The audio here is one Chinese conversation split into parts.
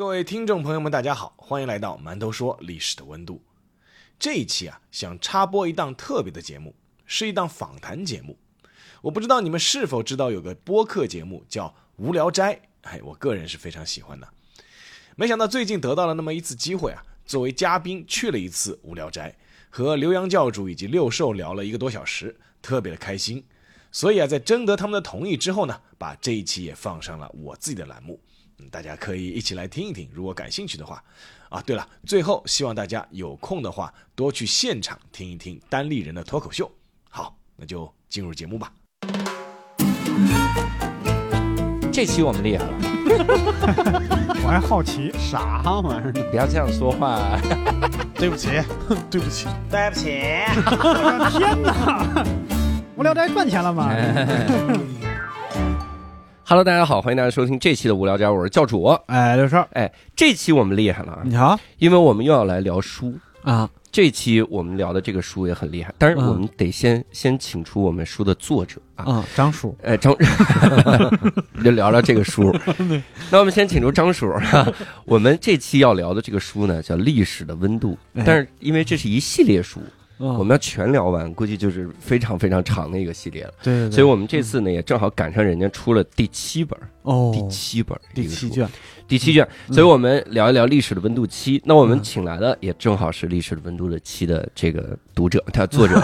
各位听众朋友们，大家好，欢迎来到馒头说历史的温度。这一期啊，想插播一档特别的节目，是一档访谈节目。我不知道你们是否知道有个播客节目叫《无聊斋》，哎，我个人是非常喜欢的。没想到最近得到了那么一次机会啊，作为嘉宾去了一次《无聊斋》，和刘洋教主以及六兽聊了一个多小时，特别的开心。所以啊，在征得他们的同意之后呢，把这一期也放上了我自己的栏目。大家可以一起来听一听，如果感兴趣的话，啊，对了，最后希望大家有空的话多去现场听一听单立人的脱口秀。好，那就进入节目吧。这期我们厉害了，我还好奇，啥玩意儿？不要这样说话。对不起，对不起，对不起，我的天哪！无聊斋赚钱了吗？Hello，大家好，欢迎大家收听这期的无聊斋，我是教主。哎，刘少，哎，这期我们厉害了啊，你好因为我们又要来聊书。啊，这期我们聊的这个书也很厉害，但是我们得先、先请出我们书的作者啊。嗯，张叔，哎，张，就聊聊这个书。那我们先请出张叔。我们这期要聊的这个书呢，叫《历史的温度》，哎但是因为这是一系列书，我我们要全聊完，估计就是非常非常长的一个系列了。对对对，所以我们这次呢，也正好赶上人家出了第七本，哦，第七本，第七卷，第七卷。嗯。所以我们聊一聊历史的温度七。那我们嗯请来的也正好是历史的温度的七的这个读者，他作者，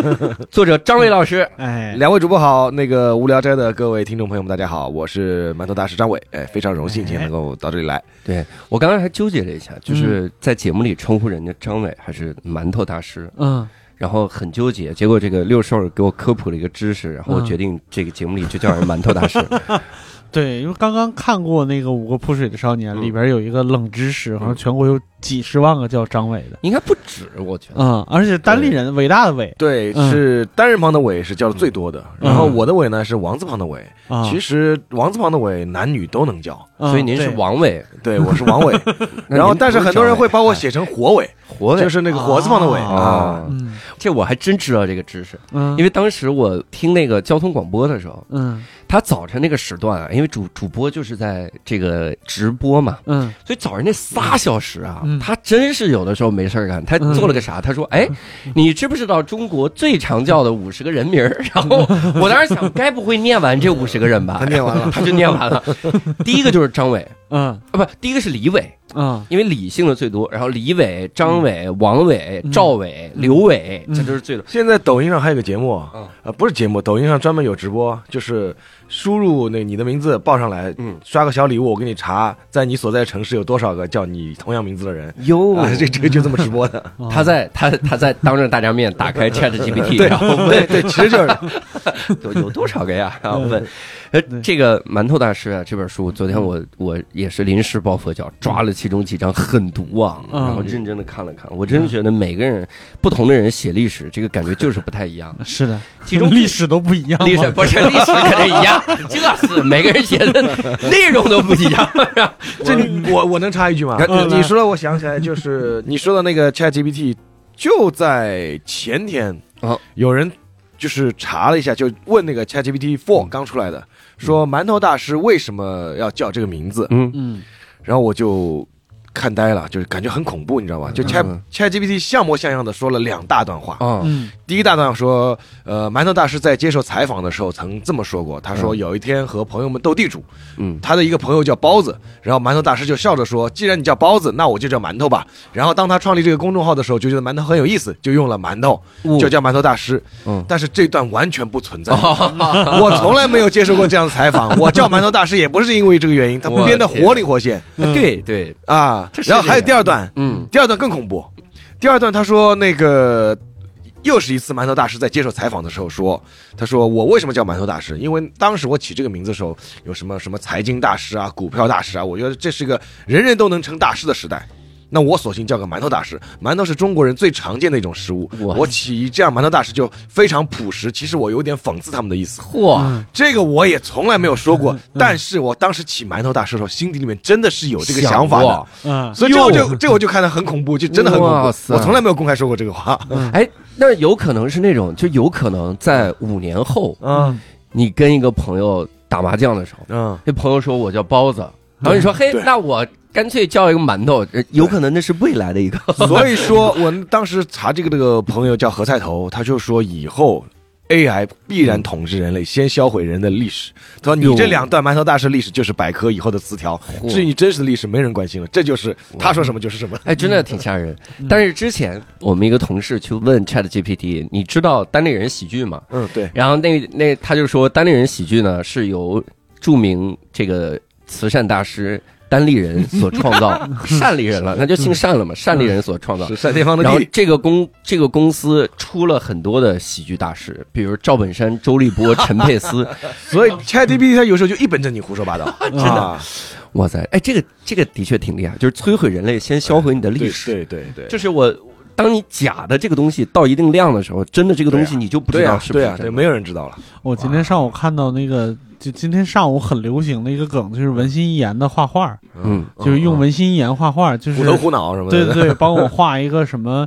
作者张伟老师。哎，两位主播好，那个无聊斋的各位听众朋友们，大家好，我是馒头大师张伟，哎，非常荣幸今天能够到这里来。对我刚刚还纠结了一下，嗯就是在节目里称呼人家张伟还是馒头大师，嗯，然后很纠结。结果这个六兽给我科普了一个知识，然后我嗯决定这个节目里就叫人馒头大师。对，因为刚刚看过那个《五个扑水的少年》，嗯里边有一个冷知识，好像全国有几十万个叫张伟的，应该不止，我觉得。嗯，而且单立人伟大的伟，对，嗯。是单人旁的伟是叫的最多的，嗯。然后我的伟呢是王字旁的伟。啊，其实王字旁的伟男女都能叫，嗯所以您是王伟，对我是王伟。然后但是很多人会把我写成火伟，活伟，就是那个火字旁的伟。啊这我还真知道这个知识，嗯，因为当时我听那个交通广播的时候，嗯他早晨那个时段啊，因为主主播就是在这个直播嘛，嗯所以早晨那仨小时啊，嗯他真是有的时候没事儿干。他做了个啥？他说：“哎，你知不知道中国最常叫的五十个人名儿？” 然后我当时想，该不会念完这五十个人吧？他念完了，他就念完了。第一个就是张伟嗯啊，不，第一个是李伟，嗯因为李姓的最多。然后李伟、张伟、王伟、嗯赵伟、刘伟，嗯这都是最多。现在抖音上还有个节目，嗯呃，不是节目，抖音上专门有直播，就是输入那你的名字报上来，嗯，刷个小礼物，我给你查，在你所在城市有多少个叫你同样名字的人。哟。啊，这这个就这么直播的，嗯 他在他他在当着大家面打开 Chat GPT，对然后问。对对，其实就是。有有多少个呀？然后问，呃，这个馒头大师啊，这本书，昨天我我也是临时抱佛脚，抓了其中几张狠毒啊，嗯。然后认真的看了看，我真的觉得每个人不同的人写历史，这个感觉就是不太一样。是的，其中历史都不一样，历史不是历史肯定一样，这是每个人写的内容都不一样。这你我我能插一句吗？嗯你说了，我想起来，就是 你说的那个 Chat GPT，就在前天啊有人就是查了一下，就问那个 Chat GPT Four 刚出来的，说馒头大师为什么要叫这个名字？嗯嗯然后我就看呆了，就是感觉很恐怖，你知道吧？就 Chat、嗯。Chat GPT 像模像样的说了两大段话。啊嗯。第一大段说，呃，馒头大师在接受采访的时候曾这么说过，他说嗯。有一天和朋友们斗地主，嗯。他的一个朋友叫包子，然后馒头大师就笑着说：“既然你叫包子，那我就叫馒头吧。”然后当他创立这个公众号的时候，就觉得馒头很有意思，就用了馒头，就叫馒头大师。嗯。但是这段完全不存在，我从来没有接受过这样的采访。我叫馒头大师也不是因为这个原因，他我编得活灵活现。对对，啊然后还有第二段，嗯第二段更恐怖。第二段他说那个。又是一次馒头大师在接受采访的时候说：“他说我为什么叫馒头大师？因为当时我起这个名字的时候，有什么什么财经大师啊、股票大师啊，我觉得这是一个人人都能成大师的时代。那我索性叫个馒头大师。馒头是中国人最常见的一种食物，我起这样馒头大师就非常朴实。其实我有点讽刺他们的意思。嚯，这个我也从来没有说过，但是我当时起馒头大师的时候，心底里面真的是有这个想法的。嗯所以这我就这我就看得很恐怖，就真的很恐怖。我从来没有公开说过这个话。哎，那有可能是那种，就有可能在五年后，嗯你跟一个朋友打麻将的时候，嗯，那朋友说我叫包子，然后你说嘿对，那我干脆叫一个馒头，呃有可能那是未来的一个。所以说我当时查这个这个朋友叫何菜头，他就说以后 AI 必然统治人类，先销毁人的历史。他说你这两段馒头大师历史就是百科以后的词条，至于真实的历史没人关心了，这就是他说什么就是什么。哎，真的挺吓人。但是之前我们一个同事去问 Chat GPT，你知道单立人喜剧吗？嗯，对，然后那那他就说，单立人喜剧呢是由著名这个慈善大师单立人所创造，单立人了，那就姓单了嘛，单立人所创造。然后。这个公这个公司出了很多的喜剧大师，比如赵本山、周立波、陈佩斯。所以 ChatGPT 它有时候就一本正经胡说八道，真的。哇塞，哎，这个这个的确挺厉害，就是摧毁人类，先销毁你的历史。对对对对，就是我，当你假的这个东西到一定量的时候，真的这个东西对啊你就不知对啊对啊，道是不是真的。对，没有人知道了。我今天上午看到那个，就今天上午很流行的一个梗，就是文心一言的画画，嗯，就是用文心一言画画，就是虎头虎脑什么的。对对对，帮我画一个什么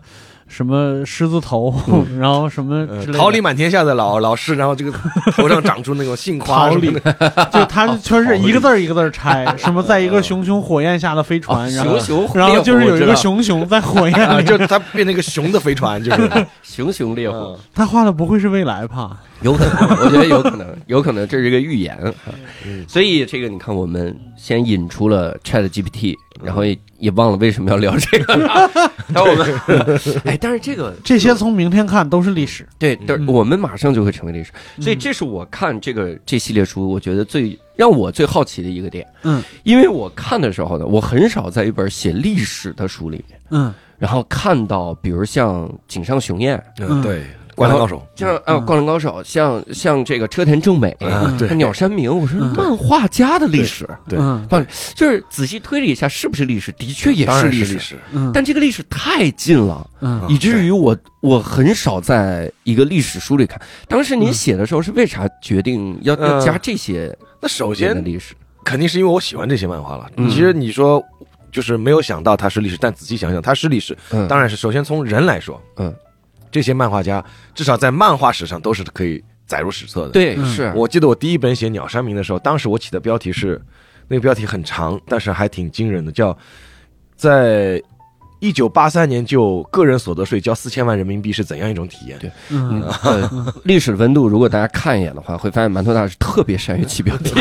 什么狮子头，然后什么之类的。呃桃李满天下的老老师，然后这个头上长出那种杏 花桃李。就他全是一个字儿一个字儿拆，什么在一个熊熊火焰下的飞船，然后熊熊然后就是有一个熊熊熊在火啊，焰里，就他变成一个熊的飞船，就是。熊熊烈火，嗯。他画的不会是未来吧？有可能，我觉得有可能，有可能这是一个预言。嗯。所以这个你看，我们先引出了 Chat GPT，然后也也忘了为什么要聊这个。然后我们，哎，但是这个 这些从明天看都是历史。对，但我们马上就会成为历史，所以这是我看这个这系列书，我觉得最让我最好奇的一个点。嗯，因为我看的时候呢，我很少在一本写历史的书里面，嗯然后看到比如像井上雄彦，嗯，对，灌篮高手，像啊灌篮高手，像像这个车田正美，啊，对，鸟山明，我说嗯漫画家的历史，对嗯就是仔细推理一下，是不是历史？的确也是历史，但这个历史太近了。嗯以至于我我很少在一个历史书里看。当时您写的时候是为啥决定要要嗯加这些那首先的历史？肯定是因为我喜欢这些漫画了。嗯其实你说就是没有想到它是历史，但仔细想想，它是历史。嗯，当然是首先从人来说，嗯，这些漫画家至少在漫画史上都是可以载入史册的。，对，嗯是我记得我第一本写鸟山明的时候，当时我起的标题是，那个标题很长，但是还挺惊人的，叫在。一九八三年就个人所得税交四千万人民币是怎样一种体验？对嗯。呃，历史温度，如果大家看一眼的话，会发现馒头大师特别善于起标题，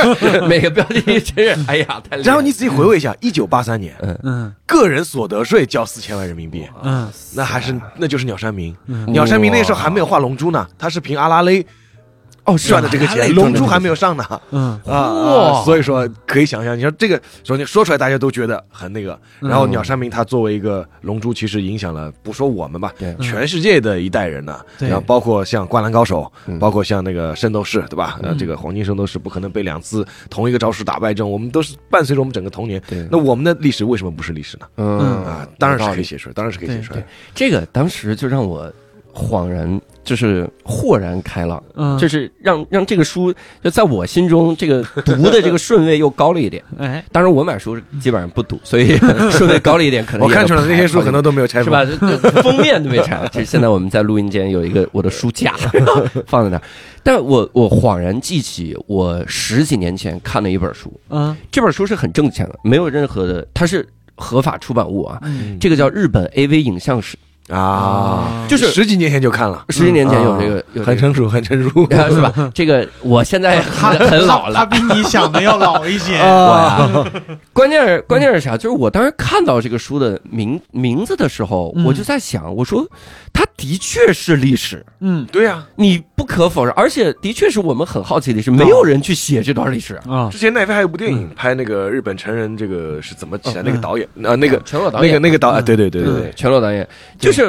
每个标题真是，哎呀，太厉害然后你仔细回味一下，一九八三年嗯。个人所得税交四千万人民币，嗯。那还是那就是鸟山明。嗯。鸟山明那时候还没有画龙珠呢，他是凭阿拉蕾哦赚的这个钱，龙珠还没有上呢。嗯啊所以说可以想象，你说这个首先说出来大家都觉得很那个，然后嗯鸟山明他作为一个龙珠，其实影响了不说我们吧，全世界的一代人呢。对然后包括像灌篮高手嗯，包括像那个圣斗士，对吧？呃，嗯这个黄金圣斗士不可能被两次同一个招式打败阵，我们都是伴随着我们整个童年。对，那我们的历史为什么不是历史呢？嗯啊，当然是可以以。写出来，当然是可以写出来对。这个当时就让我恍然，就是豁然开朗，嗯，就是让让这个书就在我心中这个读的这个顺位又高了一点。哎当然，我买书基本上不读，所以 顺位高了一点，可能我看出来能那些书排很多都没有拆封，是吧？这这封面都没拆。其实现在我们在录音间有一个我的书架 放在那儿，但我我恍然记起我十几年前看的一本书，嗯这本书是很挣钱的，没有任何的，它是合法出版物啊。嗯这个叫日本 AV 影像史，啊，就是十几年前就看了，十几年前有这个有这个。很成熟，很成熟。是吧？这个我现在他很很老了，他比你想的要老一些。哇！关键是关键是啥？就是我当时看到这个书的名名字的时候，嗯我就在想，我说它的确是历史，嗯对呀，你不可否认，而且的确是我们很好奇的是，没有人去写这段历史。啊之前奈飞还有部电影拍那个日本成人这个是怎么起来，那个导演啊，那个全裸导演那个演，那个导，啊嗯对对对对对对，全裸导演，就是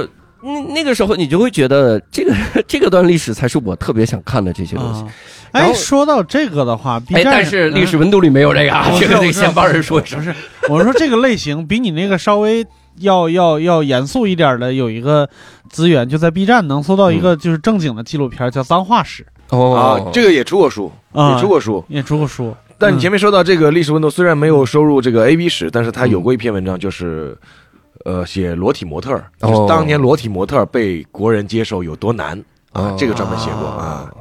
那那个时候你就会觉得这个这个段历史才是我特别想看的这些东西。哎，说到这个的话，B 哎，站但是历史温度里没有这个这个得先帮人说一声不。是，我说这个类型比你那个稍微要要要严肃一点的，有一个资源就在 B 站能搜到一个就是正经的纪录片，叫《脏话史哦啊，这个也出过书，》啊，也出过书。也出过书。但你前面说到这个历史温度，虽然没有收入这个 A B 史，但是他有过一篇文章，就是呃写裸体模特就是当年裸体模特儿被国人接受有多难啊哦，这个专门写过啊。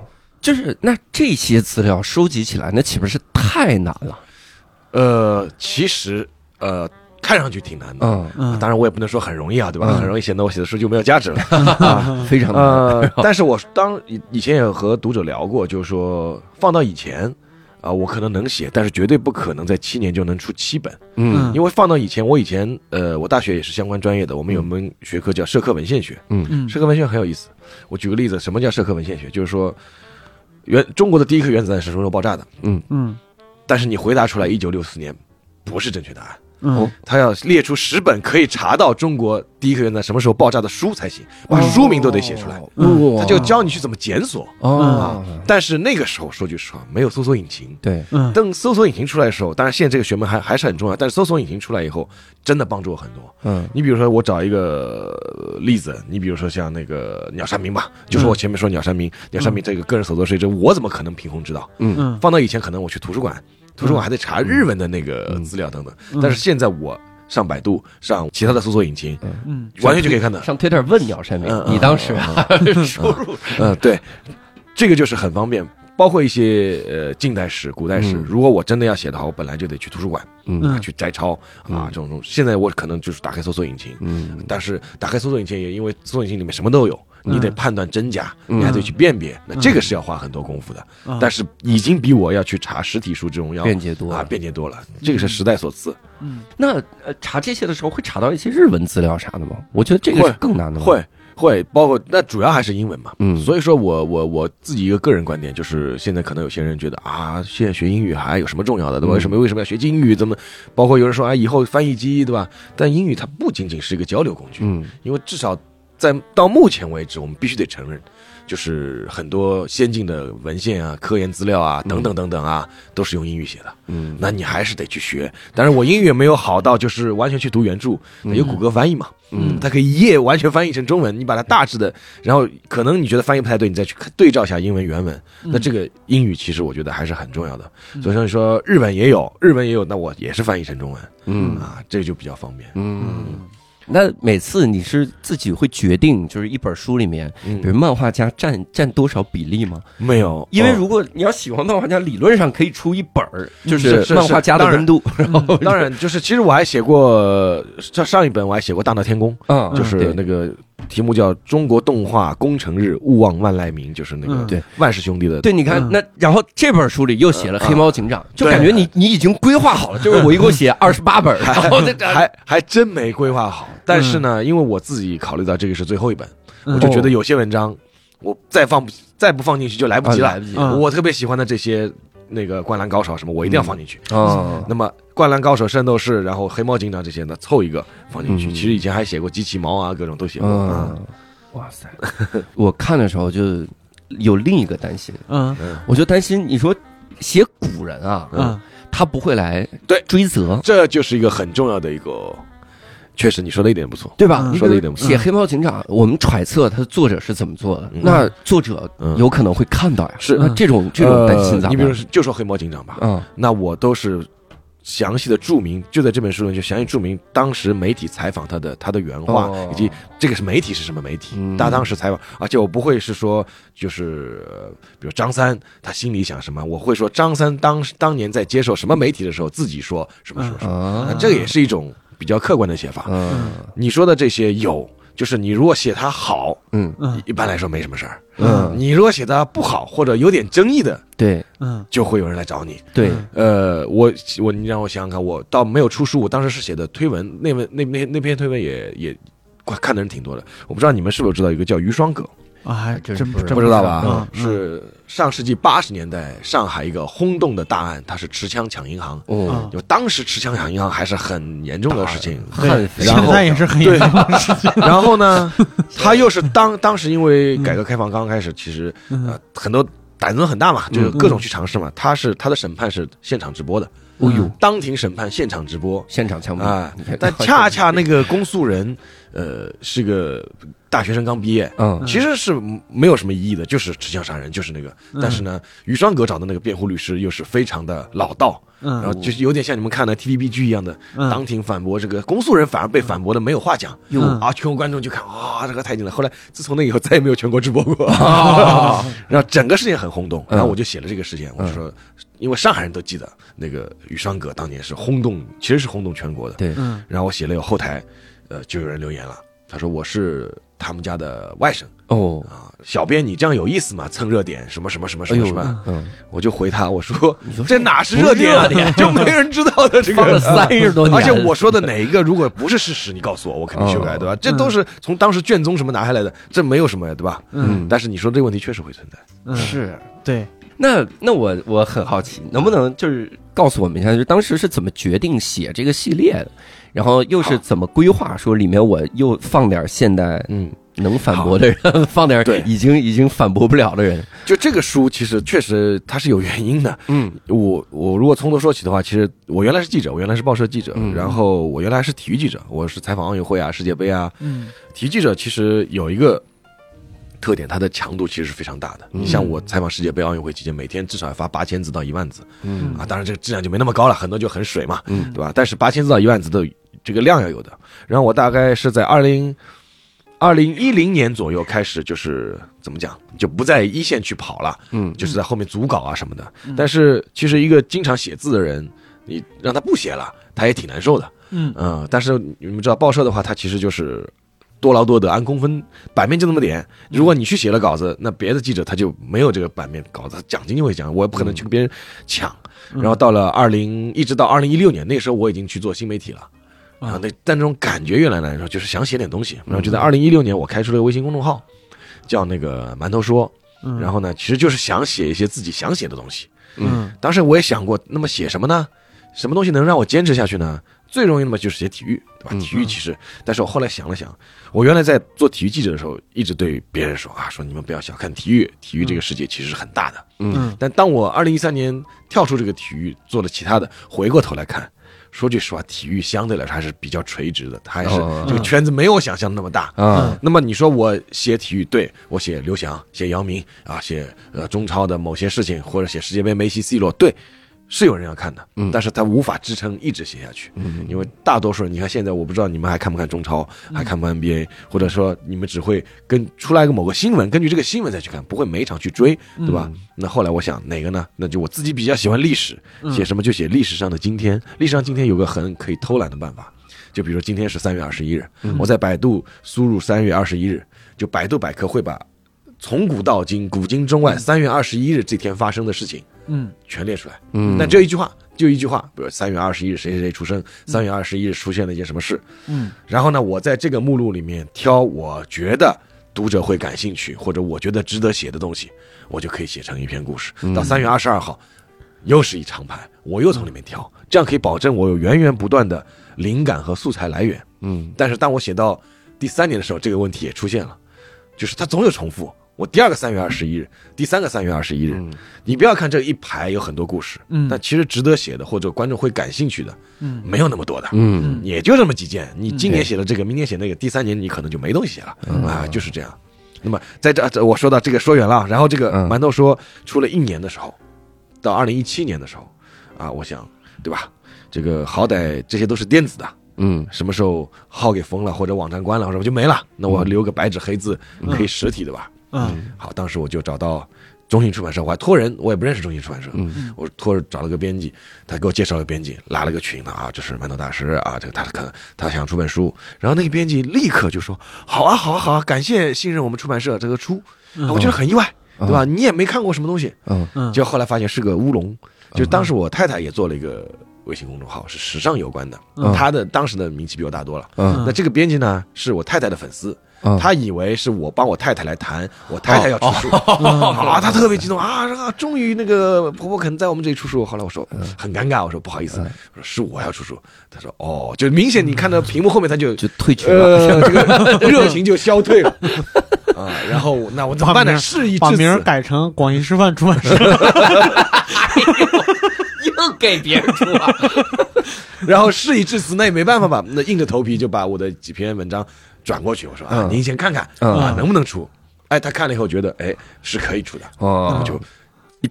就是那这些资料收集起来，那岂不是太难了？呃，其实呃，看上去挺难的。嗯嗯，当然，我也不能说很容易啊，对吧？嗯很容易显得我写的书就没有价值了 啊。非常难呃，但是我当以以前也和读者聊过，就是说放到以前啊、我可能能写，但是绝对不可能在七年就能出七本，嗯因为放到以前，我以前呃，我大学也是相关专业的，我们有门学科叫社科文献学，嗯嗯社科文献很有意思。我举个例子，什么叫社科文献学？就是说，原中国的第一颗原子弹是什么时候爆炸的？嗯嗯但是你回答出来一九六四年，不是正确答案。嗯他要列出十本可以查到中国第一个原子弹什么时候爆炸的书才行，把书名都得写出来。他就教你去怎么检索。哦，但是那个时候说句实话，没有搜索引擎。对，嗯等搜索引擎出来的时候，当然现在这个学门还还是很重要，但是搜索引擎出来以后，真的帮助我很多。嗯你比如说，我找一个呃例子，你比如说像那个鸟山明吧，就是我前面说鸟山明，鸟山明这个个人所得税，这我怎么可能凭空知道？嗯嗯放到以前，可能我去图书馆，图书馆还得查日文的那个资料等等，但是现在我上百度，上其他的搜索引擎，嗯。完全就可以看到。上 Twitter 问鸟山明你当时啊输入嗯，对，这个就是很方便。包括一些呃近代史、古代史，嗯。如果我真的要写的话，我本来就得去图书馆嗯。啊去摘抄啊这种东西。现在我可能就是打开搜索引擎，嗯。但是打开搜索引擎也因为搜索引擎里面什么都有，你得判断真假，嗯你还得去辨别，那这个是要花很多功夫的。嗯但是已经比我要去查实体书这种要啊便捷多了。便捷多了，这个是时代所赐。嗯那呃查这些的时候会查到一些日文资料啥的吗？我觉得这个是会更难的。，会会包括那主要还是英文嘛，嗯所以说我我我自己一个个人观点就是，现在可能有些人觉得啊，现在学英语还有什么重要的，对吧？嗯为什么为什么要学英语？怎么？包括有人说啊，以后翻译机，对吧？但英语它不仅仅是一个交流工具，嗯因为至少在到目前为止，我们必须得承认，就是很多先进的文献啊、科研资料啊等等等等啊，都是用英语写的。嗯那你还是得去学。当然，我英语也没有好到就是完全去读原著，有谷歌翻译嘛，嗯它可以一页完全翻译成中文，你把它大致的，然后可能你觉得翻译不太对，你再去对照一下英文原文。那这个英语其实我觉得还是很重要的。所以说你说日本也有，日本也有，那我也是翻译成中文嗯啊，这个就比较方便。嗯。那每次你是自己会决定，就是一本书里面，比如嗯，漫画家占占多少比例吗？没有，因为哦如果你要喜欢漫画家，理论上可以出一本儿，就是是漫画家的温度。然后当然就是，其实我还写过上上一本我还写过《大闹天宫》，嗯，就是那个题目叫《中国动画工程日，勿忘万籁鸣》，就是那个嗯。对万氏兄弟的对，你看嗯。那，然后这本书里又写了嗯黑猫警长，就感觉你你已经规划好了，就是我一共写 二十八本，然后这还还真没规划好。但是呢，因为我自己考虑到这个是最后一本，嗯。我就觉得有些文章我再放不再不放进去就来不及了。啊来不及嗯我特别喜欢的这些那个《灌篮高手》什么，我一定要放进去。哦，那么《灌篮高手》《圣斗士》，然后《黑猫警长》这些呢，凑一个放进去。嗯其实以前还写过机器猫啊，各种都写过。哇塞！我看的时候就有另一个担心，嗯嗯，我就担心你说写古人啊，嗯他不会来对追责，这就是一个很重要的一个。确实，你说的一点不错。对吧？嗯。你说的一点不错。写黑猫警长，我们揣测他的作者是怎么做的，嗯。那作者嗯。有可能会看到呀。是。那这种这种担心咋？呃你比如说，就说黑猫警长吧，嗯。那我都是详细的注明，就在这本书里就详细注明当时媒体采访他的他的原话，哦。以及这个是媒体是什么媒体，嗯。他当时采访，而且我不会是说就是呃比如张三他心里想什么，我会说张三当当年在接受什么媒体的时候自己说什么什么什么，这个也是一种比较客观的写法。嗯你说的这些有。就是你如果写它好，嗯嗯一般来说没什么事儿。嗯，你如果写的不好或者有点争议的，对嗯就会有人来找你。对，呃，我我你让我想想看，我倒没有出书，我当时是写的推文，那文那那那篇推文也也看的人挺多的。我不知道你们是否知道一个叫余双阁，啊，还真是不知道真真不知道吧？嗯是上世纪八十年代上海一个轰动的大案，他是持枪抢银行。哦，嗯就当时持枪抢银行还是很严重的事情，很然后现在也是很严重的事情。然后呢，他又是当当时因为改革开放刚开始，其实呃很多胆子很大嘛，就是各种去尝试嘛。他是他的审判是现场直播的，哦呦，当庭审判现场直播。现场枪毙啊你看，但 恰恰那个公诉人，呃，是个大学生刚毕业，嗯。其实是没有什么异议的，就是持枪杀人，就是那个。但是呢，于双阁找的那个辩护律师又是非常的老道，嗯。然后嗯就是有点像你们看的 TVB 剧一样的，嗯。当庭反驳这个公诉人，反而被反驳的没有话讲。哟。嗯啊，全国观众就看啊，这个太精彩。后来自从那以后，再也没有全国直播过。啊 然后整个事件很轰动，嗯。然后我就写了这个事件，我就说，因为上海人都记得那个雨双阁当年是轰动，其实是轰动全国的。对，嗯然后我写了有后台，呃，就有人留言了，他说我是他们家的外甥哦，啊，小编你这样有意思吗？蹭热点什么什么什么什么什么，，嗯，我就回他我说说这哪是热点啊，就没人知道的这个 放了三十多年，而且我说的哪一个如果不是事实，你告诉我，我肯定修改，哦对吧？这都是从当时卷宗什么拿下来的，这没有什么呀，对吧？嗯但是你说这个问题确实会存在。嗯，是。对，那那我我很好奇，能不能就是告诉我们一下，就当时是怎么决定写这个系列的，然后又是怎么规划说里面我又放点现代嗯，能反驳的人，放点对已经已经反驳不了的人，就这个书其实确实它是有原因的。嗯我我如果从头说起的话，其实我原来是记者，我原来是报社记者，嗯然后我原来是体育记者，我是采访奥运会啊、世界杯啊。嗯体育记者其实有一个特点，它的强度其实是非常大的。嗯你像我采访世界杯、奥运会期间，每天至少要发八千字到一万字嗯啊，当然这个质量就没那么高了，很多就很水嘛，嗯对吧？但是八千字到一万字的这个量要有的。然后我大概是在二零二零一零年左右开始，就是怎么讲，就不在一线去跑了。嗯就是在后面组稿啊什么的。但是其实一个经常写字的人，你让他不写了，他也挺难受的。嗯嗯，但是你们知道报社的话，它其实就是多劳多得，按工分，版面就那么点。如果你去写了稿子，那别的记者他就没有这个版面稿子，奖金就会奖，我也不可能去跟别人抢。然后到了二零，一直到二零一六年，那时候我已经去做新媒体了。然后那但那种感觉越来越难受，就是想写点东西。然后就在二零一六年，我开出了个微信公众号，叫那个馒头说。嗯，然后呢，其实就是想写一些自己想写的东西。嗯当时我也想过，那么写什么呢？什么东西能让我坚持下去呢？最容易的嘛就是写体育，对吧？嗯体育其实，但是我后来想了想，我原来在做体育记者的时候，一直对别人说啊，说你们不要小看体育，体育这个世界其实是很大的。嗯但当我二零一三年跳出这个体育，做了其他的，回过头来看，说句实话，体育相对来说还是比较垂直的，它还是哦这个圈子没有我想象的那么大。啊那么你说我写体育，对我写刘翔、写姚明啊，写呃中超的某些事情，或者写世界杯梅西、C 罗，对，是有人要看的，嗯。但是他无法支撑一直写下去，嗯因为大多数人，你看现在我不知道你们还看不看中超，还看不看 NBA，或者说你们只会跟出来个某个新闻，根据这个新闻再去看，不会每一场去追，对吧？那后来我想哪个呢？那就我自己比较喜欢历史，写什么就写历史上的今天，历史上今天有个很可以偷懒的办法。就比如今天是三月二十一日，我在百度输入三月二十一日，就百度百科会把从古到今、古今中外三月二十一日这天发生的事情嗯全列出来。嗯那这一句话就一句话，比如三月二十一日谁谁谁出生，三月二十一日出现了一件什么事，嗯然后呢，我在这个目录里面挑我觉得读者会感兴趣或者我觉得值得写的东西，我就可以写成一篇故事。到三月二十二号，又是一长排，我又从里面挑，这样可以保证我有源源不断的灵感和素材来源。嗯但是当我写到第三年的时候，这个问题也出现了，就是它总有重复。我第二个三月二十一日，第三个三月二十一日，嗯。你不要看这一排有很多故事，嗯。但其实值得写的或者观众会感兴趣的，嗯。没有那么多的，嗯。也就这么几件。你今年写了这个，明年写那个，第三年你可能就没东西写了嗯。啊，就是这样。那么在这这我说到这个说远了啊，然后这个嗯。馒头说出了一年的时候，到二零一七年的时候啊，我想对吧？这个好歹这些都是电子的，嗯。什么时候号给封了或者网站关了，或者就没了，那我留个白纸黑字可以实体的吧？嗯。好，当时我就找到中信出版社，我还托人，我也不认识中信出版社，嗯。我托人找了个编辑，他给我介绍了个编辑，拉了个群的啊，这是馒头大师啊，这个他可能他想出本书，然后那个编辑立刻就说好啊好啊好啊，感谢信任我们出版社这个出，啊我觉得很意外，对吧？你也没看过什么东西，嗯。嗯，结果后来发现是个乌龙，就当时我太太也做了一个微信公众号，是时尚有关的，嗯。她的当时的名气比我大多了。嗯。那这个编辑呢，是我太太的粉丝，嗯他以为是我帮我太太来谈，我太太要出书啊，他特别激动啊，啊终于那个婆婆肯在我们这里出书。后来我说很尴尬，我说不好意思，我说是我要出书。他说哦，就明显你看到屏幕后面他就就退群了，呃 这个热情就消退了 啊。然后那我怎么办呢？事已至此，把名改成广义师范出版社。又给别人出了？然后事已至此，那也没办法吧，那硬着头皮就把我的几篇文章转过去，我说啊，嗯您先看看嗯。啊，能不能出？哎，他看了以后觉得哎是可以出的，那哦么，就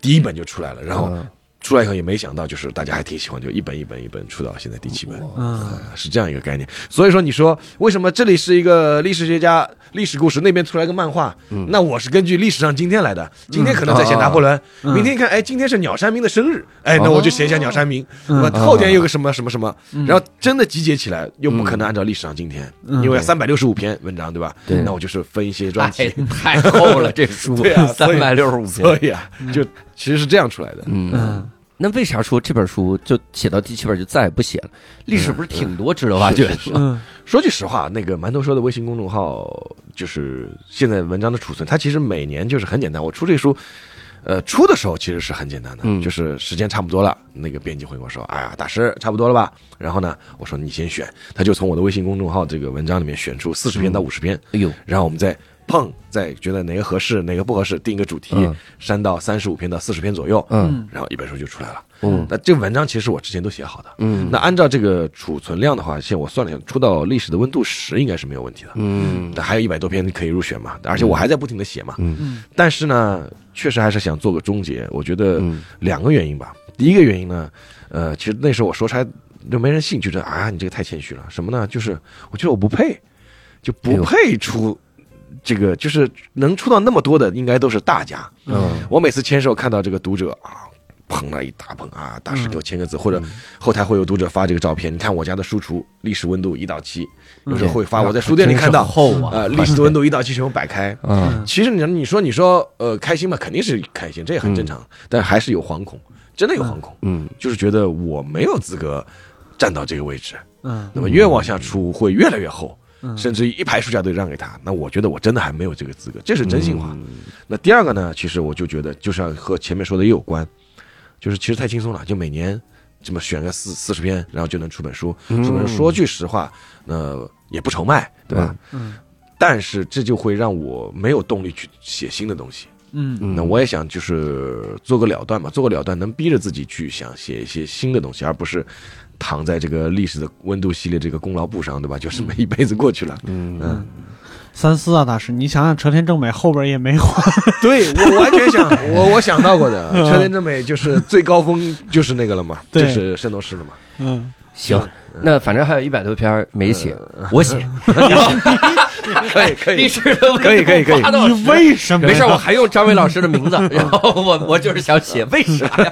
第一本就出来了，然后嗯出来以后也没想到，就是大家还挺喜欢，就一本一本一本出到现在第七本，嗯呃是这样一个概念。所以说，你说为什么这里是一个历史学家历史故事，那边出来个漫画？那我是根据历史上今天来的，今天可能在写拿破仑，嗯明天一看，哎，今天是鸟山明的生日，哎，那我就写一下鸟山明。嗯那么后天有个什么什么什么，然后真的集结起来，又不可能按照历史上今天，嗯因为三百六十五篇文章，对吧？对那我就是分一些专太题。太厚了，这书 对啊三百六十五篇。所以啊，就其实是这样出来的。嗯嗯，那为啥说这本书就写到第七本就再也不写了？历史不是挺多值得挖掘的吗？嗯说句实话，那个馒头说的微信公众号，就是现在文章的储存，它其实每年就是很简单。我出这书，呃，出的时候其实是很简单的，嗯就是时间差不多了，那个编辑会跟我说：“哎呀，大师差不多了吧？”然后呢，我说你先选，他就从我的微信公众号这个文章里面选出四十篇到五十篇，哎呦，然后我们再碰，再觉得哪个合适，哪个不合适，定一个主题嗯，删到三十五篇到四十篇左右，嗯然后一本书就出来了。嗯那这个文章其实我之前都写好的，嗯那按照这个储存量的话，现在我算了一下，出到历史的温度十应该是没有问题的。嗯但还有一百多篇可以入选嘛，而且我还在不停的写嘛。嗯嗯但是呢，确实还是想做个终结。我觉得嗯两个原因吧。第一个原因呢，呃，其实那时候我说出来就没人信，觉得啊，你这个太谦虚了。什么呢？就是我觉得我不配，就不配出这个，就是能出到那么多的，应该都是大家。嗯。我每次签售看到这个读者啊，捧了一大捧啊，大师给我签个字，或者后台会有读者发这个照片，你看我家的书橱历史温度一到七，有时候会发，我在书店里看到厚啊呃，历史的温度一到七全部摆开。嗯。其实你你说你说呃开心嘛，肯定是开心，这也很正常，但还是有惶恐，真的有惶恐，嗯。就是觉得我没有资格站到这个位置，嗯。那么越往下出会越来越厚。嗯甚至一排书架都让给他，那我觉得我真的还没有这个资格，这是真心嗯话。那第二个呢，其实我就觉得，就是要和前面说的也有关，就是其实太轻松了，就每年这么选个四四十篇，然后就能出本书。嗯出本书说句实话，那也不愁卖，对吧？嗯但是这就会让我没有动力去写新的东西。嗯嗯那我也想就是做个了断嘛，做个了断，能逼着自己去想写一些新的东西，而不是躺在这个历史的温度系列这个功劳簿上，对吧？就这么一辈子过去了。嗯。嗯，三思啊，大师，你想想车田正美后边也没还，对我完全想，我我想到过的，车田正美就是最高峰就是那个了嘛，就是圣斗士了嘛。嗯，行，那反正还有一百多篇没写，我写，可以可以，历史的可以可以可以。你为什么？没事，我还用张伟老师的名字，然后我我就是想写，为啥呀？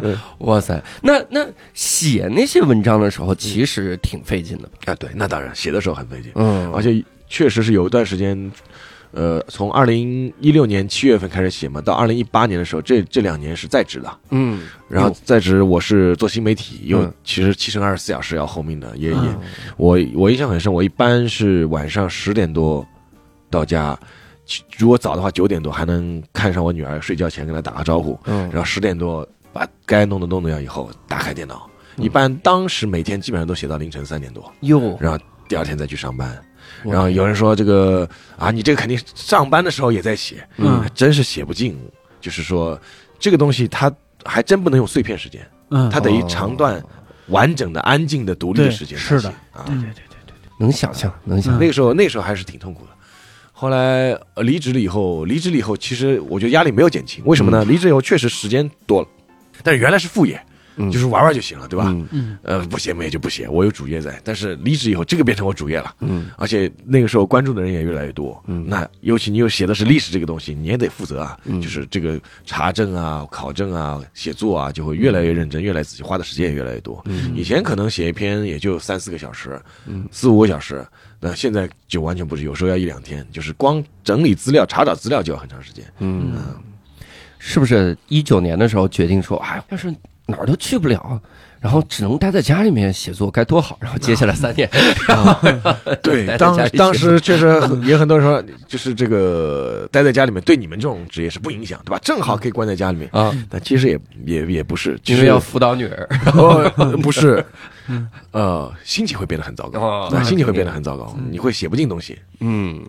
哇塞，那那写那些文章的时候，其实挺费劲的吧？啊，对，那当然写的时候很费劲，嗯。而且确实是有一段时间。呃，从二零一六年七月份开始写嘛，到二零一八年的时候，这这两年是在职的。嗯，然后在职我是做新媒体，又嗯其实七乘二十四小时要候命的，也也嗯。我我印象很深，我一般是晚上十点多到家，如果早的话九点多还能看上我女儿睡觉前跟她打个招呼，嗯。然后十点多把该弄的弄掉以后打开电脑，嗯。一般当时每天基本上都写到凌晨三点多，哟，然后第二天再去上班。哇然后有人说这个啊，你这个肯定上班的时候也在写，嗯还真是写不尽。就是说这个东西它还真不能用碎片时间，嗯，它得一长段完整的、安静的、独立的时间是的对对对对对能想象，能想象，那个时候，那个时候还是挺痛苦的。后来呃离职了以后，离职了以后，其实我觉得压力没有减轻。为什么呢？离职以后确实时间多了，但是原来是副业，嗯就是玩玩就行了，对吧？嗯嗯呃，不写没就不写，我有主业在。但是离职以后，这个变成我主业了，嗯而且那个时候关注的人也越来越多。嗯那尤其你又写的是历史这个东西，你也得负责啊，嗯就是这个查证啊、考证啊、写作啊，就会越来越认真，越来越仔细，花的时间也越来越多。嗯以前可能写一篇也就三四个小时，嗯四五个小时，那现在就完全不是，有时候要一两天，就是光整理资料、查找资料就要很长时间。嗯，是不是一九年的时候决定说，哎，要是哪儿都去不了，然后只能待在家里面写作，该多好。然后接下来三年，对 当当时确实很 也很多人说，就是这个待在家里面对你们这种职业是不影响，对吧？正好可以关在家里面。啊，但其实也也也不是，其实因为要辅导女儿。哦不是，呃，心情会变得很糟糕，哦那心情会变得很糟糕，你会写不进东西。嗯，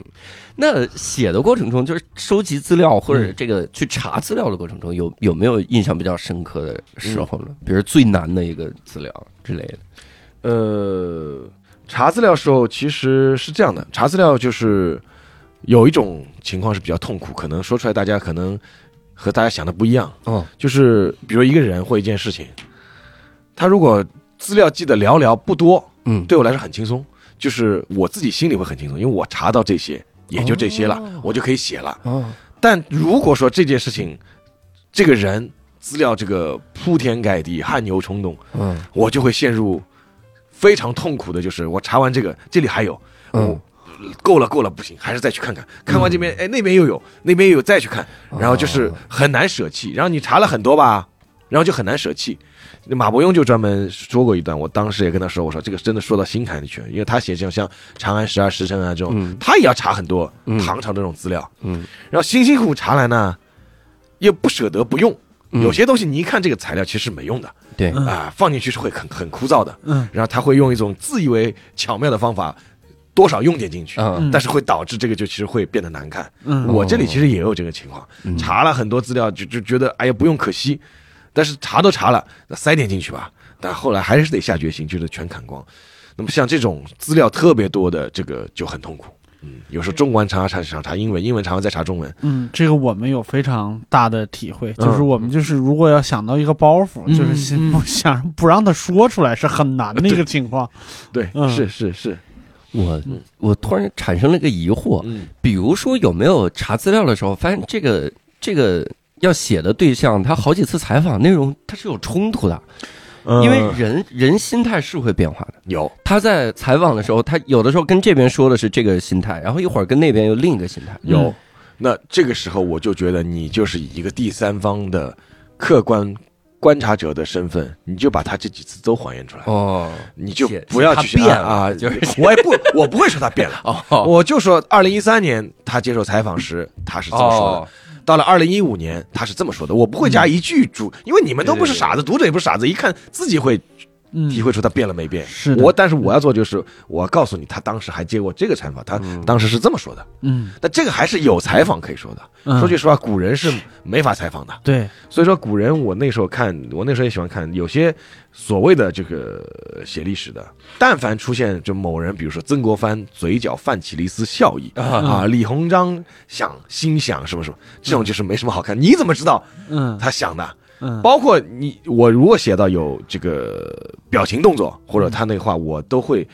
那写的过程中，就是收集资料或者这个去查资料的过程中，有有没有印象比较深刻的时候呢？比如最难的一个资料之类的。呃，查资料时候其实是这样的，查资料就是有一种情况是比较痛苦，可能说出来大家可能和大家想的不一样，哦，就是比如一个人或一件事情，他如果资料记得寥寥不多，嗯，对我来说很轻松，就是我自己心里会很轻松，因为我查到这些也就这些了，我就可以写了。哦，但如果说这件事情，这个人资料这个铺天盖地、汗牛充栋，嗯。我就会陷入非常痛苦的，就是我查完这个，这里还有，够了够了，不行，还是再去看看，看完这边，哎，那边又有，那边又有，再去看，然后就是很难舍弃，然后你查了很多吧，然后就很难舍弃。那马伯庸就专门说过一段，我当时也跟他说，我说这个真的说到心坎里去了，因为他写这种像《长安十二时辰》啊这种，嗯。他也要查很多嗯。唐朝这种资料，嗯。然后辛辛苦苦查来呢，又不舍得不用，嗯。有些东西你一看这个材料其实是没用的。对，嗯啊，放进去是会很很枯燥的，嗯。然后他会用一种自以为巧妙的方法，多少用点进去，嗯。但是会导致这个就其实会变得难看。嗯。我这里其实也有这个情况，嗯。查了很多资料，就就觉得哎呀不用可惜，但是查都查了，那塞点进去吧。但后来还是得下决心，就是全砍光。那么像这种资料特别多的，这个就很痛苦。嗯，有时候中文查查查查英文，英文查完再查中文。嗯，这个我们有非常大的体会，嗯就是我们就是如果要想到一个包袱，嗯就是先嗯不 想不让他说出来是很难的一个情况。对，嗯是是是，我我突然产生了一个疑惑，嗯比如说有没有查资料的时候发现这个这个要写的对象，他好几次采访内容他是有冲突的，因为呃人人心态是会变化的。有他在采访的时候，他有的时候跟这边说的是这个心态，然后一会儿跟那边又另一个心态。有嗯，那这个时候我就觉得你就是以一个第三方的客观观察者的身份，你就把他这几次都还原出来，哦你就不要去他变了啊，就是 我也不我不会说他变了，哦我就说二零一三年他接受采访时他是这么说的。哦到了二零一五年，他是这么说的，我不会加一句主，因为你们都不是傻子，读者也不是傻子，一看自己会嗯，体会出他变了没变。是我，但是我要做就是，我告诉你，他当时还接过这个采访，他当时是这么说的。嗯，那这个还是有采访可以说的。嗯说句实话，古人是没法采访的。对，所以说，古人我那时候看，我那时候也喜欢看，有些所谓的这个呃写历史的，但凡出现就某人，比如说曾国藩嘴角泛起了一丝笑意啊啊，李鸿章想心想什么什么，这种就是没什么好看。你怎么知道嗯他想的？嗯，包括你，我如果写到有这个表情动作或者他那个话，我都会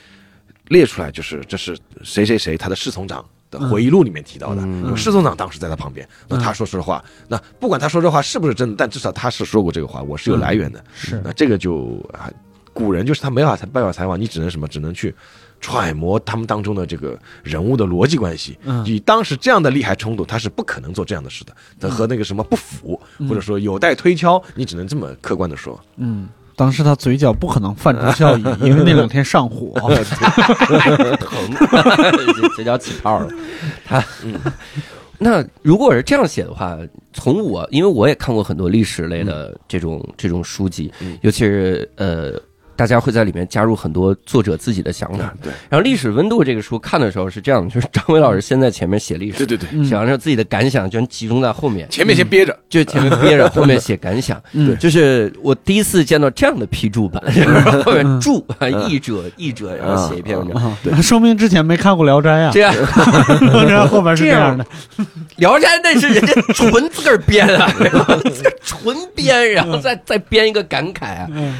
列出来，就是这是谁谁谁他的侍从长的回忆录里面提到的，嗯有侍从长当时在他旁边，那他说实话，那不管他说这话是不是真的，但至少他是说过这个话，我是有来源的。是。那这个就啊，古人就是他没法办法采访，你只能什么，只能去。揣摩他们当中的这个人物的逻辑关系，嗯以当时这样的利害冲突，他是不可能做这样的事的，他和那个什么不符，或者说有待推敲，你只能这么客观的说。嗯。当时他嘴角不可能泛出笑 意，因为那两天上火。疼，嘴角起泡了。他，嗯那如果是这样写的话，从我，因为我也看过很多历史类的这种、这种书籍，嗯尤其是呃。大家会在里面加入很多作者自己的想法。啊，，对，然后《历史温度》这个书看的时候是这样的，就是张伟老师先在前面写历史，对对对，嗯写完之后自己的感想全集中在后面，前面先憋着，就前面憋着，后面写感想。嗯就是我第一次见到这样的批注版，就 是后面注啊译者译者，然后写一篇文章。对，说明之前没看过《聊斋》啊。这，样，然后后边是这样的。《聊斋》那是人家纯自个儿编啊，自个儿纯编，然后再再编一个感慨啊，嗯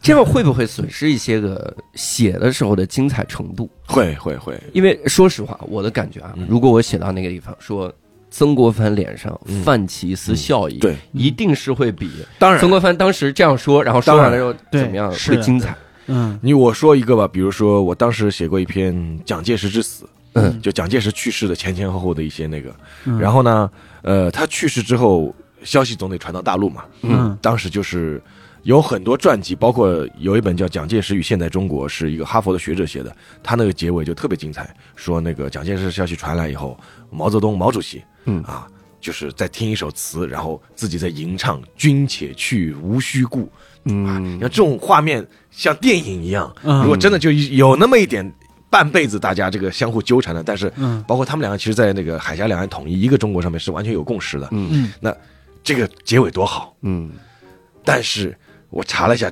这样会不会损失一些个写的时候的精彩程度？会会会，因为说实话，我的感觉啊，嗯。如果我写到那个地方说曾国藩脸上嗯泛起一丝笑意，对，一定是会比当然。曾国藩当时这样说，然后说完了之后怎么样是的。会精彩？嗯。你我说一个吧，比如说我当时写过一篇蒋介石之死，嗯。就蒋介石去世的前前后后的一些那个，嗯。然后呢，呃，他去世之后，消息总得传到大陆嘛，嗯。当时就是有很多传记，包括有一本叫《蒋介石与现代中国》，是一个哈佛的学者写的，他那个结尾就特别精彩，说那个蒋介石消息传来以后，毛泽东毛主席，嗯。啊，就是在听一首词，然后自己在吟唱“君且去，无须顾”，啊，嗯像这种画面像电影一样，嗯。如果真的就有那么一点半辈子大家这个相互纠缠的，但是嗯。包括他们两个，其实，在那个海峡两岸统一一个中国上面是完全有共识的。嗯嗯。那这个结尾多好，嗯。但是我查了一下，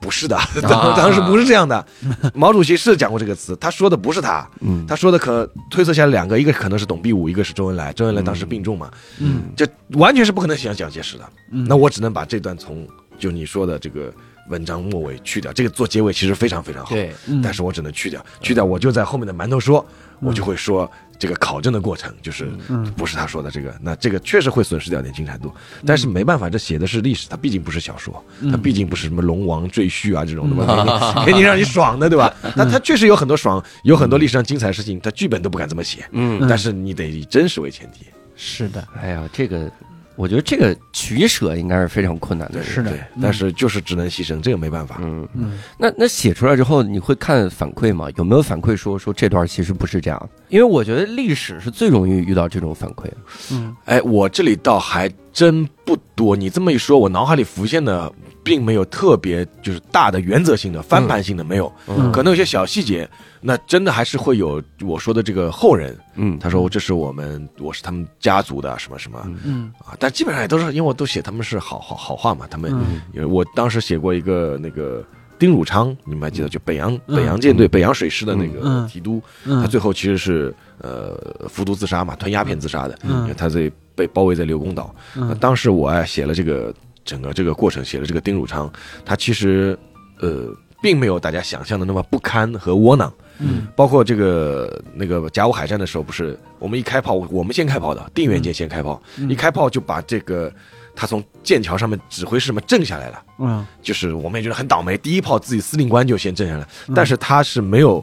不是的，啊当当时不是这样的。毛主席是讲过这个词，他说的不是他，嗯他说的可推测下来两个，一个可能是董必武，一个是周恩来。周恩来当时病重嘛，嗯这完全是不可能想蒋介石的。嗯那我只能把这段从就你说的这个文章末尾去掉，这个做结尾其实非常非常好。对，嗯但是我只能去掉，去掉我就在后面的馒头说，我就会说这个考证的过程就是嗯。不是他说的这个，那这个确实会损失掉点精彩度，但是没办法，这写的是历史，它毕竟不是小说，它毕竟不是什么龙王赘婿啊这种的嘛，给你 给你让你爽的对吧？那 它确实有很多爽，有很多历史上精彩的事情，它剧本都不敢这么写，嗯，但是你得以真实为前提，是的，哎呀，这个我觉得这个取舍应该是非常困难的，是的但是就是只能牺牲，这个没办法。嗯，嗯那那写出来之后，你会看反馈吗？有没有反馈说说这段其实不是这样？因为我觉得历史是最容易遇到这种反馈。嗯哎，我这里倒还真不多。你这么一说，我脑海里浮现的并没有特别就是大的原则性的翻盘性的没有，嗯。可能有些小细节，那真的还是会有我说的这个后人，嗯，他说这是我们我是他们家族的什么什么。嗯。嗯。啊，但基本上也都是因为我都写他们是好好好话嘛，他们嗯。因为我当时写过一个那个。丁汝昌，你们还记得？就北洋嗯。北洋舰队、北洋水师的那个嗯。提督，嗯。他最后其实是呃服毒自杀嘛，吞鸦片自杀的，嗯。因为他在被包围在刘公岛。当时我哎写了这个整个这个过程，写的这个丁汝昌，他其实呃并没有大家想象的那么不堪和窝囊。嗯包括这个那个甲午海战的时候，不是我们一开炮，我们先开炮的，定远舰先开炮，嗯一开炮就把这个他从剑桥上面指挥室什么震下来了。嗯就是我们也觉得很倒霉，第一炮自己司令官就先震下来，嗯但是他是没有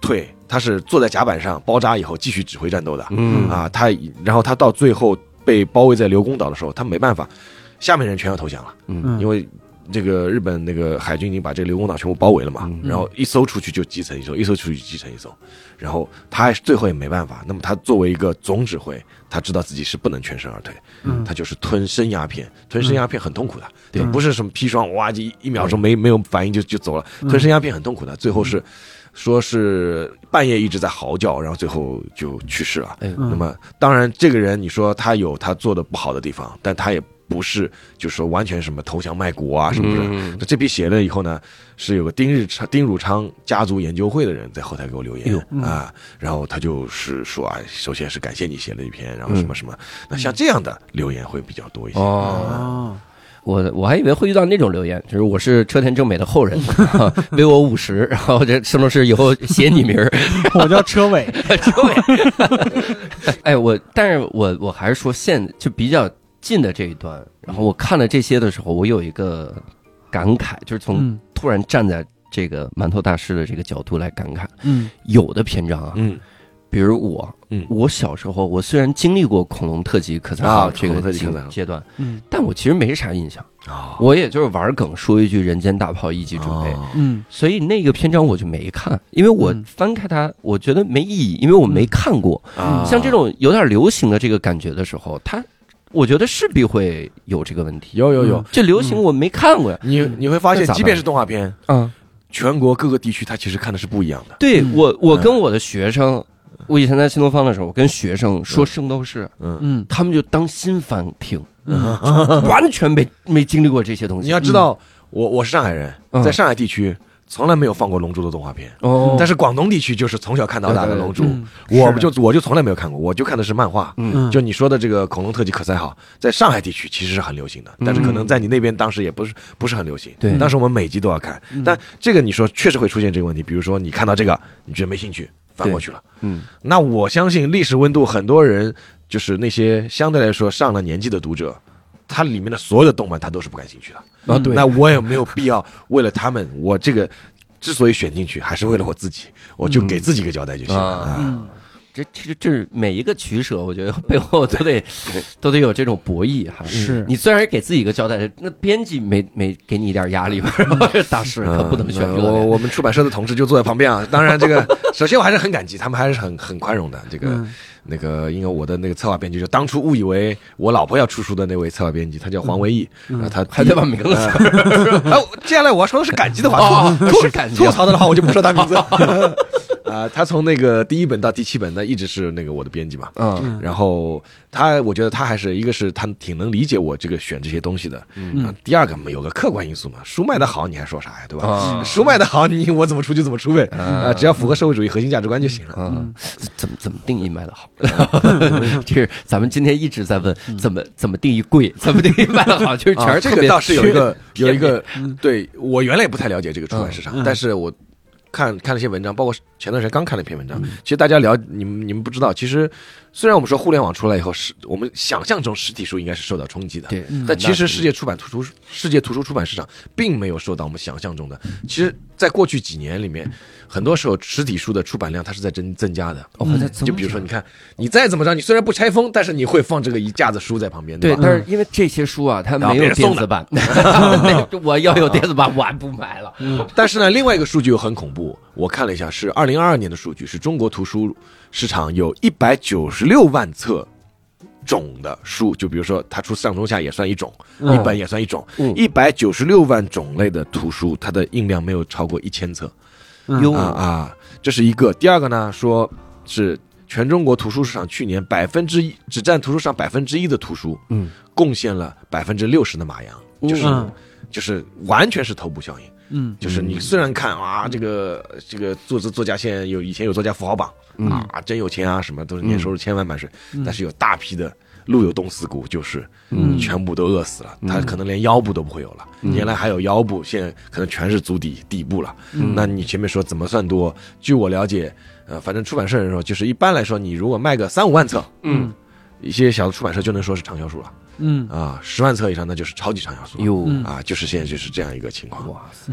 退，他是坐在甲板上包扎以后继续指挥战斗的。嗯啊，他然后他到最后被包围在刘公岛的时候，他没办法，下面人全要投降了，嗯。因为这个日本那个海军已经把这个刘公岛全部包围了嘛，嗯。然后一艘出去就击沉一艘，一艘出去击沉一艘，然后他还是最后也没办法，那么他作为一个总指挥，他知道自己是不能全身而退，嗯。他就是吞生鸦片，吞生鸦片很痛苦的，对。不是什么砒霜，哇，一一秒钟没没有反应就就走了，吞生鸦片很痛苦的，最后是。说是半夜一直在嚎叫，然后最后就去世了。那么当然，这个人你说他有他做的不好的地方，但他也不是就说完全什么投降卖国啊什么的。嗯那这批写了以后呢，是有个丁日昌、丁汝昌家族研究会的人在后台给我留言、嗯啊，然后他就是说啊，首先是感谢你写了一篇，然后嗯什么什么。那像这样的留言会比较多一些。哦，哦我我还以为会遇到那种留言，就是我是车田正美的后人，微我五十，然后这是不是以后写你名儿，我叫车尾，车尾。哎，我但是我我还是说现就比较近的这一段，然后我看了这些的时候，我有一个感慨，就是从嗯。突然站在这个馒头大师的这个角度来感慨，嗯。有的篇章啊，嗯。比如我，嗯。我小时候我虽然经历过恐龙特辑可赛号啊这个阶段，嗯但我其实没啥印象，啊，我也就是玩梗说一句“人间大炮一级准备”，哦嗯。所以那个篇章我就没看，因为我嗯。翻开它，我觉得没意义，因为我没看过。啊，像这种有点流行的这个感觉的时候，它我觉得势必会有这个问题。有有有，这流行我没看过呀，你你会发现即便是动画片，嗯，全国各个地区它其实看的是不一样的。嗯。对我我跟我的学生，我以前在新东方的时候，我跟学生说《圣斗士》，嗯，嗯。他们就当新番听，嗯。完全没没经历过这些东西。你要知道，我我是上海人，嗯。在上海地区从来没有放过《龙珠》的动画片，哦，但是广东地区就是从小看到大的《龙珠》嗯。我就我就从来没有看过，我就看的是漫画。嗯。就你说的这个恐龙特级可赛号，在上海地区其实是很流行的，但是可能在你那边当时也不是不是很流行。对。当时我们每集都要看，嗯。但这个你说确实会出现这个问题，比如说你看到这个，你觉得没兴趣，翻过去了。嗯。那我相信历史温度，很多人就是那些相对来说上了年纪的读者，他里面的所有的动漫他都是不感兴趣的。啊对，那我也没有必要为了他们，我这个之所以选进去，还是为了我自己，我就给自己一个交代就行了。啊啊嗯这其实这是每一个取舍，我觉得背后都得 都得有这种博弈哈。是你虽然给自己一个交代，那编辑没没给你一点压力吗？大师可不能选。我我们出版社的同事就坐在旁边啊。当然，这个首先我还是很感激，他们还是很很宽容的。这个、嗯那个，因为我的那个策划编辑，就当初误以为我老婆要出书的那位策划编辑，他叫黄维义，然后他还在把名字 接下来我要说的是感激的话，哦 吐是感激吐槽的话我就不说他名字。啊，他从那个第一本到第七本，那一直是那个我的编辑嘛。嗯然后他，我觉得他还是一个是他挺能理解我这个选这些东西的。嗯，第二个嘛，有个客观因素嘛，书卖的好，你还说啥呀，对吧？啊书卖的好，你我怎么出就怎么出呗。啊，只要符合社会主义核心价值观就行了。嗯，怎么怎么定义卖的好？就是咱们今天一直在问，怎么怎么定义贵，怎么定义卖的好，就是全啊，是这个倒是有一个有一个，对我原来也不太了解这个出版市场，嗯但是我看看了一些文章，包括前段时间刚看了一篇文嗯。章，其实大家聊你们你们不知道，其实虽然我们说互联网出来以后，是我们想象中实体书应该是受到冲击的，对，但其实世界出版图书世界图书出版市场并没有受到我们想象中的。其实，在过去几年里面，很多时候实体书的出版量它是在增增加的。哦，在增就比如说，你看，你再怎么着，你虽然不拆封，但是你会放这个一架子书在旁边，对，吧？但是因为这些书啊，它没有电子版，那 我要有电子版，我还不买了。但是呢，另外一个数据又很恐怖，我看了一下，是二零二二年的数据，是中国图书市场有一百九十六万册种的书，就比如说它出上中下也算一种，嗯。一本也算一种嗯，一百九十六万种类的图书，它的印量没有超过一千册。哟。啊啊，这是一个。第二个呢，说是全中国图书市场去年百分之一只占图书市场百分之一的图书，嗯，贡献了百分之六十的马洋，就是、嗯。就是完全是头部效应。嗯。就是你虽然看啊，这个这个作者作家现在有以前有作家富豪榜嗯。啊，真有钱啊，什么都是年收入千万满水，但是有大批的路有冻死骨，就是嗯。全部都饿死了，他可能连腰部都不会有了。原来还有腰部，现在可能全是足底底部了。那你前面说怎么算多？据我了解，呃，反正出版社人说，就是一般来说，你如果卖个三五万册，嗯，一些小的出版社就能说是畅销书了嗯啊，十万册以上那就是超级畅销书了哟，嗯啊，就是现在就是这样一个情况。哇塞！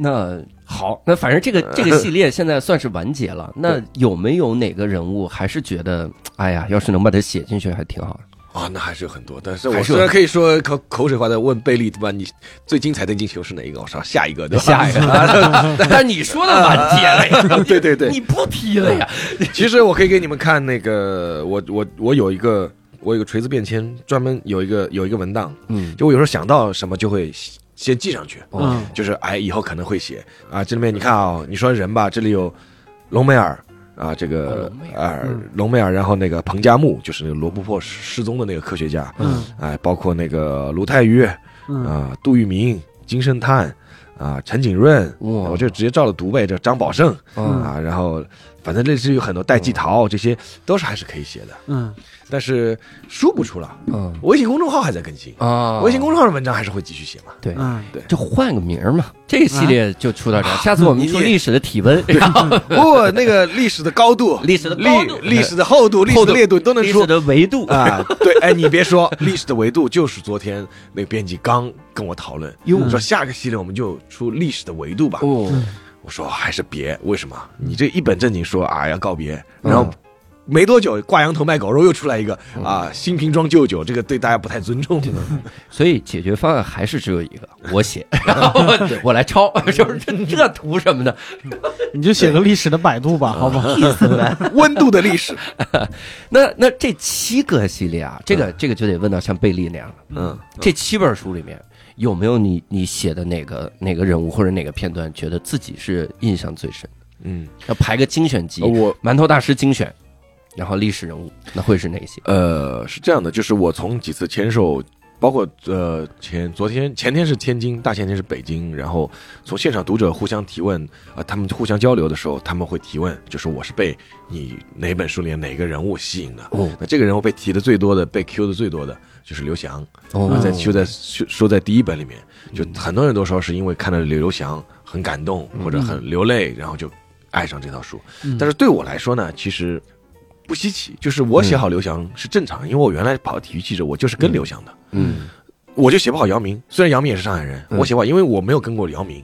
那好，那反正这个这个系列现在算是完结了。那有没有哪个人物还是觉得，哎呀，要是能把它写进去还挺好的？啊，那还是有很多，但是我虽然可以说口口水话的问贝利对吧？你最精彩的进球是哪一个？我说下一个对吧？下一个，但你说的完结了呀？对对对你不踢了呀？其实我可以给你们看那个，我我我有一个我有个锤子便签，专门有一个有一个文档，嗯，就我有时候想到什么就会先记上去，嗯。就是哎以后可能会写啊。这里面你看啊、你说人吧，这里有隆美尔。啊，这个啊隆美尔然后那个彭加木，就是那个罗布泊失失踪的那个科学家，嗯。哎，包括那个卢泰愚，嗯。啊，杜聿明、金圣叹啊，陈景润，哇。我就直接照着读呗。这张宝胜嗯。啊，然后反正类似于很多戴季陶，这些都是还是可以写的，嗯但是书不出了。嗯微信公众号还在更新，啊，微信公众号的文章还是会继续写嘛。对。对就换个名儿嘛，这个系列就出到这儿。下次我们出历史的体温，然后不，那个历史的高度、历史的历高度历史的厚度、历史的烈度都能出历史的维度啊。对，哎，你别说，历史的维度就是昨天那个编辑刚跟我讨论，哟说下个系列我们就出历史的维度吧。哦，我说还是别，为什么？你这一本正经说啊要告别，嗯然后没多久挂羊头卖狗肉又出来一个啊新瓶装旧酒，这个对大家不太尊重。所以解决方案还是只有一个，我写，然后我来抄，就是这这图什么的，你就写个历史的百度吧，好不好？温度的历史，那那这七个系列啊，这个这个就得问到像贝利那样了。嗯，这七本书里面有没有你你写的哪个哪个人物或者哪个片段，觉得自己是印象最深的？嗯，要排个精选集，我馒头大师精选，然后历史人物，那会是哪些？呃是这样的，就是我从几次签售。包括呃前昨天前天是天津，大前天是北京，然后从现场读者互相提问啊、呃他们互相交流的时候，他们会提问，就是我是被你哪本书里哪个人物吸引的？哦那这个人物被提的最多的，被 Q 的最多的就是刘翔。哦啊，在就在说说在第一本里面，就很多人都说是因为看了刘刘翔很感动或者很流泪，然后就爱上这套书。但是对我来说呢，其实不稀奇，就是我写好刘翔是正常，因为我原来跑体育记者，我就是跟刘翔的，嗯。我就写不好姚明。虽然姚明也是上海人，嗯。我写不好，因为我没有跟过姚明。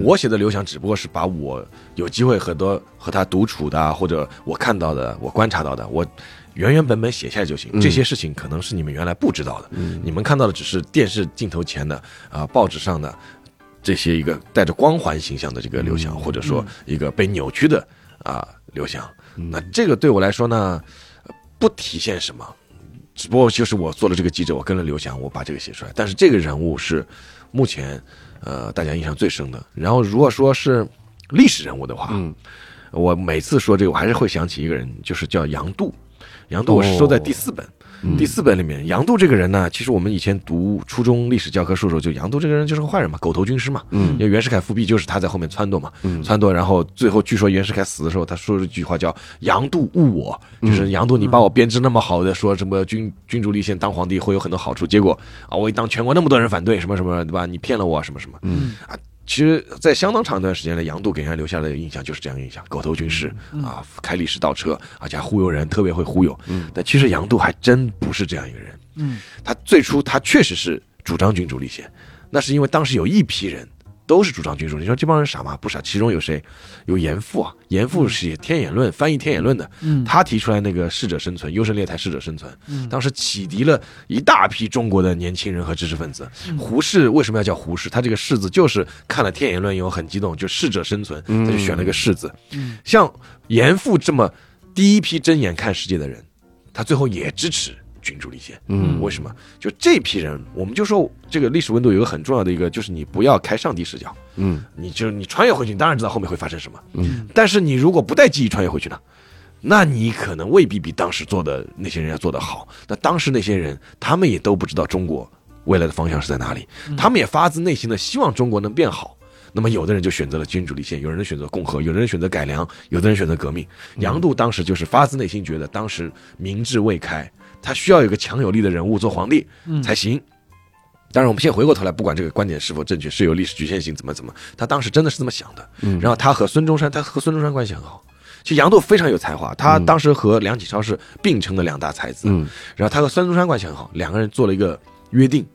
我写的刘翔只不过是把我有机会很多和他独处的啊，或者我看到的、我观察到的，我原原本本写下来就行。这些事情可能是你们原来不知道的，你们看到的只是电视镜头前的啊、报纸上的这些一个带着光环形象的这个刘翔，或者说一个被扭曲的啊、刘翔。那这个对我来说呢，呃不体现什么，只不过就是我做了这个记者，我跟了刘翔，我把这个写出来。但是这个人物是目前呃大家印象最深的。然后如果说是历史人物的话，嗯我每次说这个，我还是会想起一个人，就是叫杨度。杨度我是收在第四本，第四本里面，杨度这个人呢，其实我们以前读初中历史教科书的时候，就杨度这个人就是个坏人嘛，狗头军师嘛。嗯因为袁世凯复辟就是他在后面撺掇嘛，撺掇，然后最后据说袁世凯死的时候，他说了一句话叫“杨度误我”，就是杨度你把我编织那么好的，说什么君君主立宪当皇帝会有很多好处，结果啊我一当全国那么多人反对，什么什么对吧？你骗了我什么什么，嗯啊。其实，在相当长一段时间内，杨度给人家留下的印象就是这样印象：狗头军师啊，开历史倒车，而且还忽悠人，特别会忽悠。但其实杨度还真不是这样一个人。嗯，他最初他确实是主张君主立宪，那是因为当时有一批人都是主张君主。你说这帮人傻吗？不傻。其中有谁？有严复啊，严复是写《天演论》翻译《天演论》的，嗯他提出来那个适者生存，优胜劣汰，适者生存，当时启迪了一大批中国的年轻人和知识分子。胡适为什么要叫胡适？他这个“适”字就是看了《天演论》以后很激动，就适者生存，他就选了个“适”字。像严复这么第一批睁眼看世界的人，他最后也支持君主立宪。嗯为什么？就这批人，我们就说这个历史温度有一个很重要的一个，就是你不要开上帝视角，嗯你就是你穿越回去，你当然知道后面会发生什么。嗯，但是你如果不带记忆穿越回去呢？那你可能未必比当时做的那些人要做得好。那当时那些人，他们也都不知道中国未来的方向是在哪里，他们也发自内心的希望中国能变好。那么有的人就选择了君主立宪，有人选择共和，有的人选择改良，有的人选择革命。杨度当时就是发自内心觉得，当时民智未开，他需要有个强有力的人物做皇帝才行。当然，我们现在回过头来，不管这个观点是否正确，是有历史局限性，怎么怎么，他当时真的是这么想的。然后他和孙中山，他和孙中山关系很好。其实杨度非常有才华，他当时和梁启超是并称的两大才子。嗯，然后他和孙中山关系很好，两个人做了一个约定，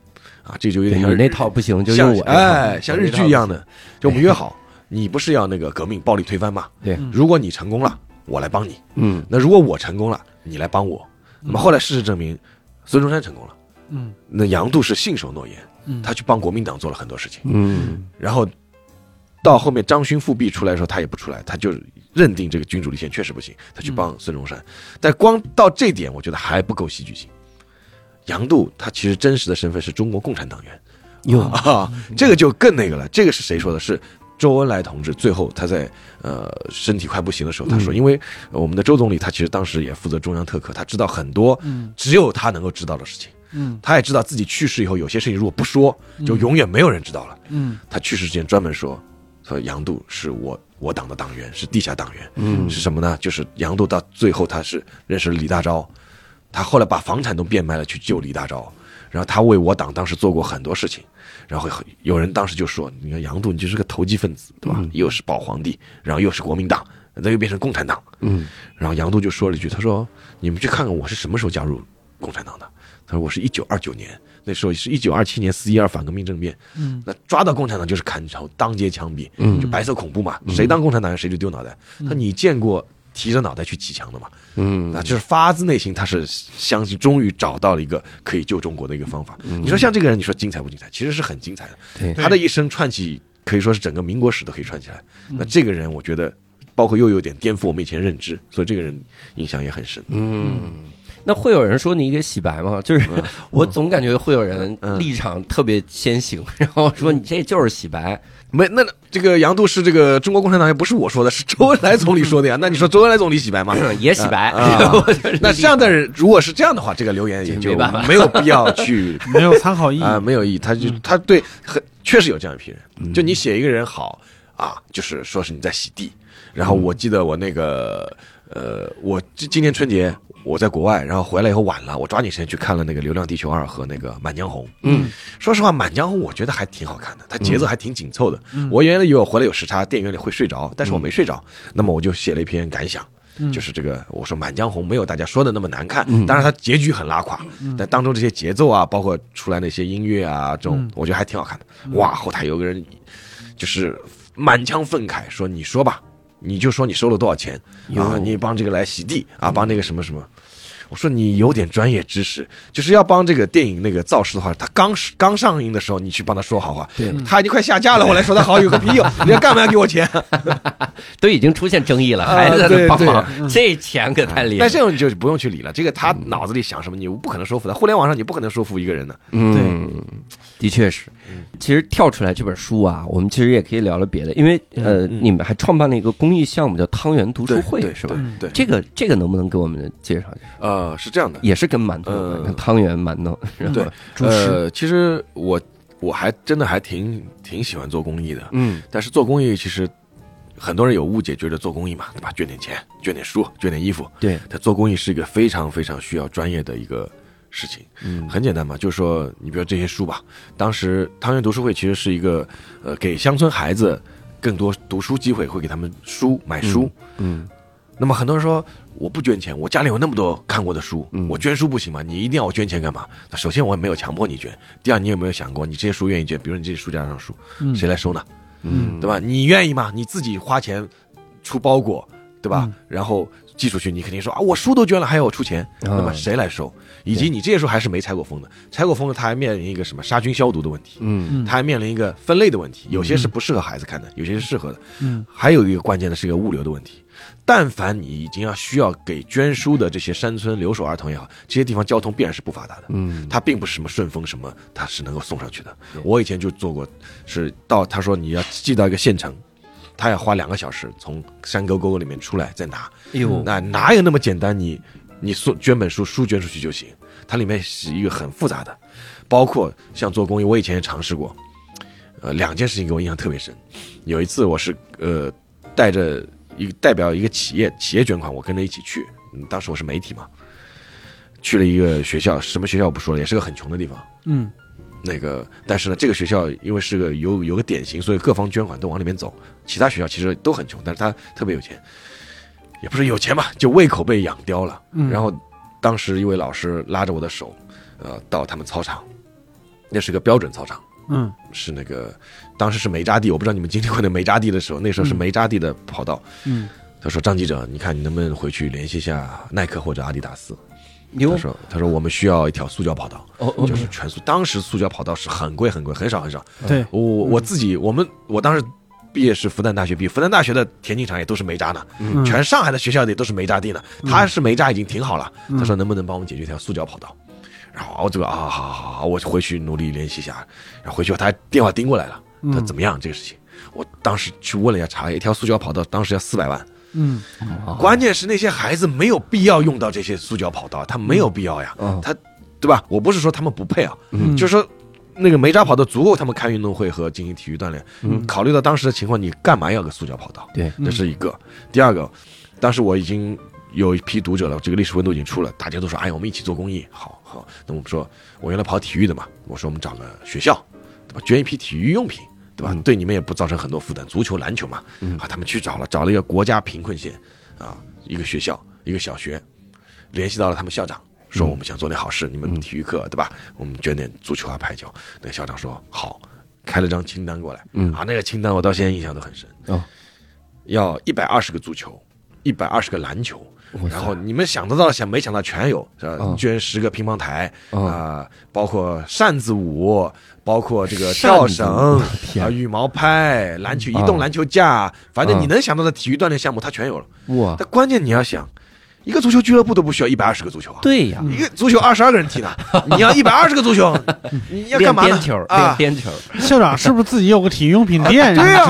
啊，这就有点像你那套不行就像我哎，像日剧一样的，就我们约好，你不是要那个革命暴力推翻嘛？对，如果你成功了，我来帮你；嗯那如果我成功了，你来帮我。那么后来事实证明，孙中山成功了，嗯那杨度是信守诺言，嗯他去帮国民党做了很多事情。嗯然后到后面张勋复辟出来的时候，他也不出来，他就认定这个君主立宪确实不行，他去帮孙中山。但光到这点，我觉得还不够戏剧性。杨度他其实真实的身份是中国共产党员哟啊，这个就更那个了。这个是谁说的？是周恩来同志。最后他在呃身体快不行的时候，他说，因为呃我们的周总理他其实当时也负责中央特科，他知道很多嗯只有他能够知道的事情。嗯他也知道自己去世以后，有些事情如果不说，就永远没有人知道了。嗯他去世之前专门说，说杨度是我我党的党员，是地下党员。嗯是什么呢？就是杨度到最后他是认识了李大钊，他后来把房产都变卖了去救李大钊，然后他为我党当时做过很多事情，然后有人当时就说，你看杨度你就是个投机分子，对吧？又是保皇帝，然后又是国民党，那又变成共产党，嗯然后杨度就说了一句，他说你们去看看我是什么时候加入共产党的。他说我是一九二九年，那时候是一九二七年四一二反革命政变，嗯。那抓到共产党就是砍头，当街枪毙，嗯。就白色恐怖嘛，谁当共产党员谁就丢脑袋。他说你见过提着脑袋去砌墙的嘛？嗯那就是发自内心，他是相信终于找到了一个可以救中国的一个方法。你说像这个人，你说精彩不精彩？其实是很精彩的。对他的一生串起，可以说是整个民国史都可以串起来。那这个人，我觉得包括又有点颠覆我们以前认知，所以这个人印象也很深。嗯。那会有人说你给洗白吗？就是 我总感觉会有人嗯立场特别先行，然后说你这就是洗白。没，那这个杨度是这个中国共产党员，不是我说的，是周恩来总理说的呀。那你说周恩来总理洗白吗？也洗白，那这样的人，如果是这样的话，这个留言也就没有必要去没有参考意义啊、没有意义。他就他对很确实有这样一批人，就你写一个人好啊，就是说是你在洗地。然后我记得我那个呃，我今今年春节我在国外，然后回来以后晚了，我抓紧时间去看了那个《流浪地球二》和那个《满江红》。嗯说实话，《满江红》我觉得还挺好看的，它节奏还挺紧凑的。我原来以为我回来有时差，电影院里会睡着，但是我没睡着。那么我就写了一篇感想，就是这个我说《满江红》没有大家说的那么难看，当然它结局很拉垮，但当中这些节奏啊，包括出来那些音乐啊，这种我觉得还挺好看的。哇，后台有个人就是满腔愤慨说：“你说吧，你就说你收了多少钱啊？哟你帮这个来洗地啊，帮那个什么什么。”我说你有点专业知识，就是要帮这个电影那个造势的话，他刚刚上映的时候，你去帮他说好话。对他已经快下架了，我来说他好有个屁用！你要干嘛要给我钱？都已经出现争议了，啊还在那对对帮忙，这钱可太厉害了。但这种你就不用去理了，这个他脑子里想什么，你不可能说服他。互联网上你不可能说服一个人的。嗯，的确是。其实跳出来这本书啊，我们其实也可以聊聊别的，因为呃，嗯你们还创办了一个公益项目叫汤圆读书会，对是吧？对，对这个这个能不能给我们介绍一下？呃，是这样的。也是跟馒头汤圆、馒头，对呃，其实我我还真的还挺挺喜欢做公益的，嗯但是做公益其实很多人有误解，觉得做公益嘛，对吧？捐点钱，捐点书，捐点衣服。对，他做公益是一个非常非常需要专业的一个事情。嗯很简单嘛，就是说，你比如这些书吧，当时汤圆读书会其实是一个呃给乡村孩子更多读书机会，会给他们书买书。嗯那么很多人说我不捐钱，我家里有那么多看过的书，嗯我捐书不行吗？你一定要我捐钱干嘛？那首先我也没有强迫你捐，第二你有没有想过，你这些书愿意捐，比如你这些书架上书，嗯谁来收呢？嗯，对吧？你愿意吗？你自己花钱出包裹，对吧？嗯然后寄出去，你肯定说啊，我书都捐了，还要我出钱，啊那么谁来收？以及你这些书还是没拆过封的，拆过封的，它还面临一个什么杀菌消毒的问题，它还面临一个分类的问题，有些是不适合孩子看的，有些是适合的，嗯还有一个关键的是一个物流的问题。但凡你已经要需要给捐书的这些山村留守儿童也好，这些地方交通必然是不发达的。嗯它并不是什么顺丰什么，它是能够送上去的。我以前就做过，是到他说你要寄到一个县城，他要花两个小时从山沟沟里面出来再拿，哎呦，那哪有那么简单？你你送捐本书，书捐出去就行，它里面是一个很复杂的，包括像做公益，我以前也尝试过，呃，两件事情给我印象特别深。有一次我是呃带着一个代表一个企业企业捐款，我跟着一起去，嗯当时我是媒体嘛，去了一个学校，什么学校我不说了，也是个很穷的地方。嗯那个，但是呢，这个学校因为是个有有个典型，所以各方捐款都往里面走。其他学校其实都很穷，但是他特别有钱，也不是有钱吧，就胃口被养刁了。嗯然后当时一位老师拉着我的手，呃，到他们操场，那是个标准操场，嗯是那个当时是煤渣地，我不知道你们经历过那煤渣地的时候，那时候是煤渣地的跑道。嗯他说：“张记者，你看你能不能回去联系一下耐克或者阿迪达斯？”他，说：“他说我们需要一条塑胶跑道。”哦哦就是全塑。当时塑胶跑道是很贵很贵，很少很少。对我我自己，我们我当时毕业是复旦大学毕业，复旦大学的田径场也都是煤渣呢，嗯全上海的学校里都是煤渣地呢。他是煤渣已经挺好了，嗯他说能不能帮我们解决一条塑胶跑道？然后我这个啊，好好好好，我回去努力联系一下。然后回去他电话盯过来了，他怎么样这个事情？我当时去问了一下，查了一条塑胶跑道，当时要四百万。嗯关键是那些孩子没有必要用到这些塑胶跑道，他没有必要呀，嗯他对吧？我不是说他们不配啊，嗯就是说那个煤渣跑道足够他们开运动会和进行体育锻炼。嗯考虑到当时的情况，你干嘛要个塑胶跑道？对，这是一个。第二个，当时我已经有一批读者了，这个历史温度已经出了，大家都说，哎，我们一起做公益，好好。那我们说，我原来跑体育的嘛，我说我们找个学校，对吧？捐一批体育用品。对吧？嗯对你们也不造成很多负担。足球、篮球嘛，嗯啊，他们去找了，找了一个国家贫困县，啊，一个学校，一个小学，联系到了他们校长，说嗯我们想做点好事，你们体育课对吧？我们捐点足球啊、排球。那个校长说好，开了张清单过来，嗯啊，那个清单我到现在印象都很深，哦，要一百二十个足球，一百二十个篮球。然后你们想得到、想没想到全有，是吧？嗯捐十个乒乓台嗯啊、包括扇子舞，包括这个跳绳啊、羽毛拍、篮球、移啊动篮球架，反正你啊能想到的体育锻炼项目，它全有了。哇，但关键你要想，一个足球俱乐部都不需要一百二十个足球啊，对呀，一个足球二十二个人踢呢，你要一百二十个足球，你要干嘛呢？边球，练啊？边球，校长是不是自己有个体育用品店对呀？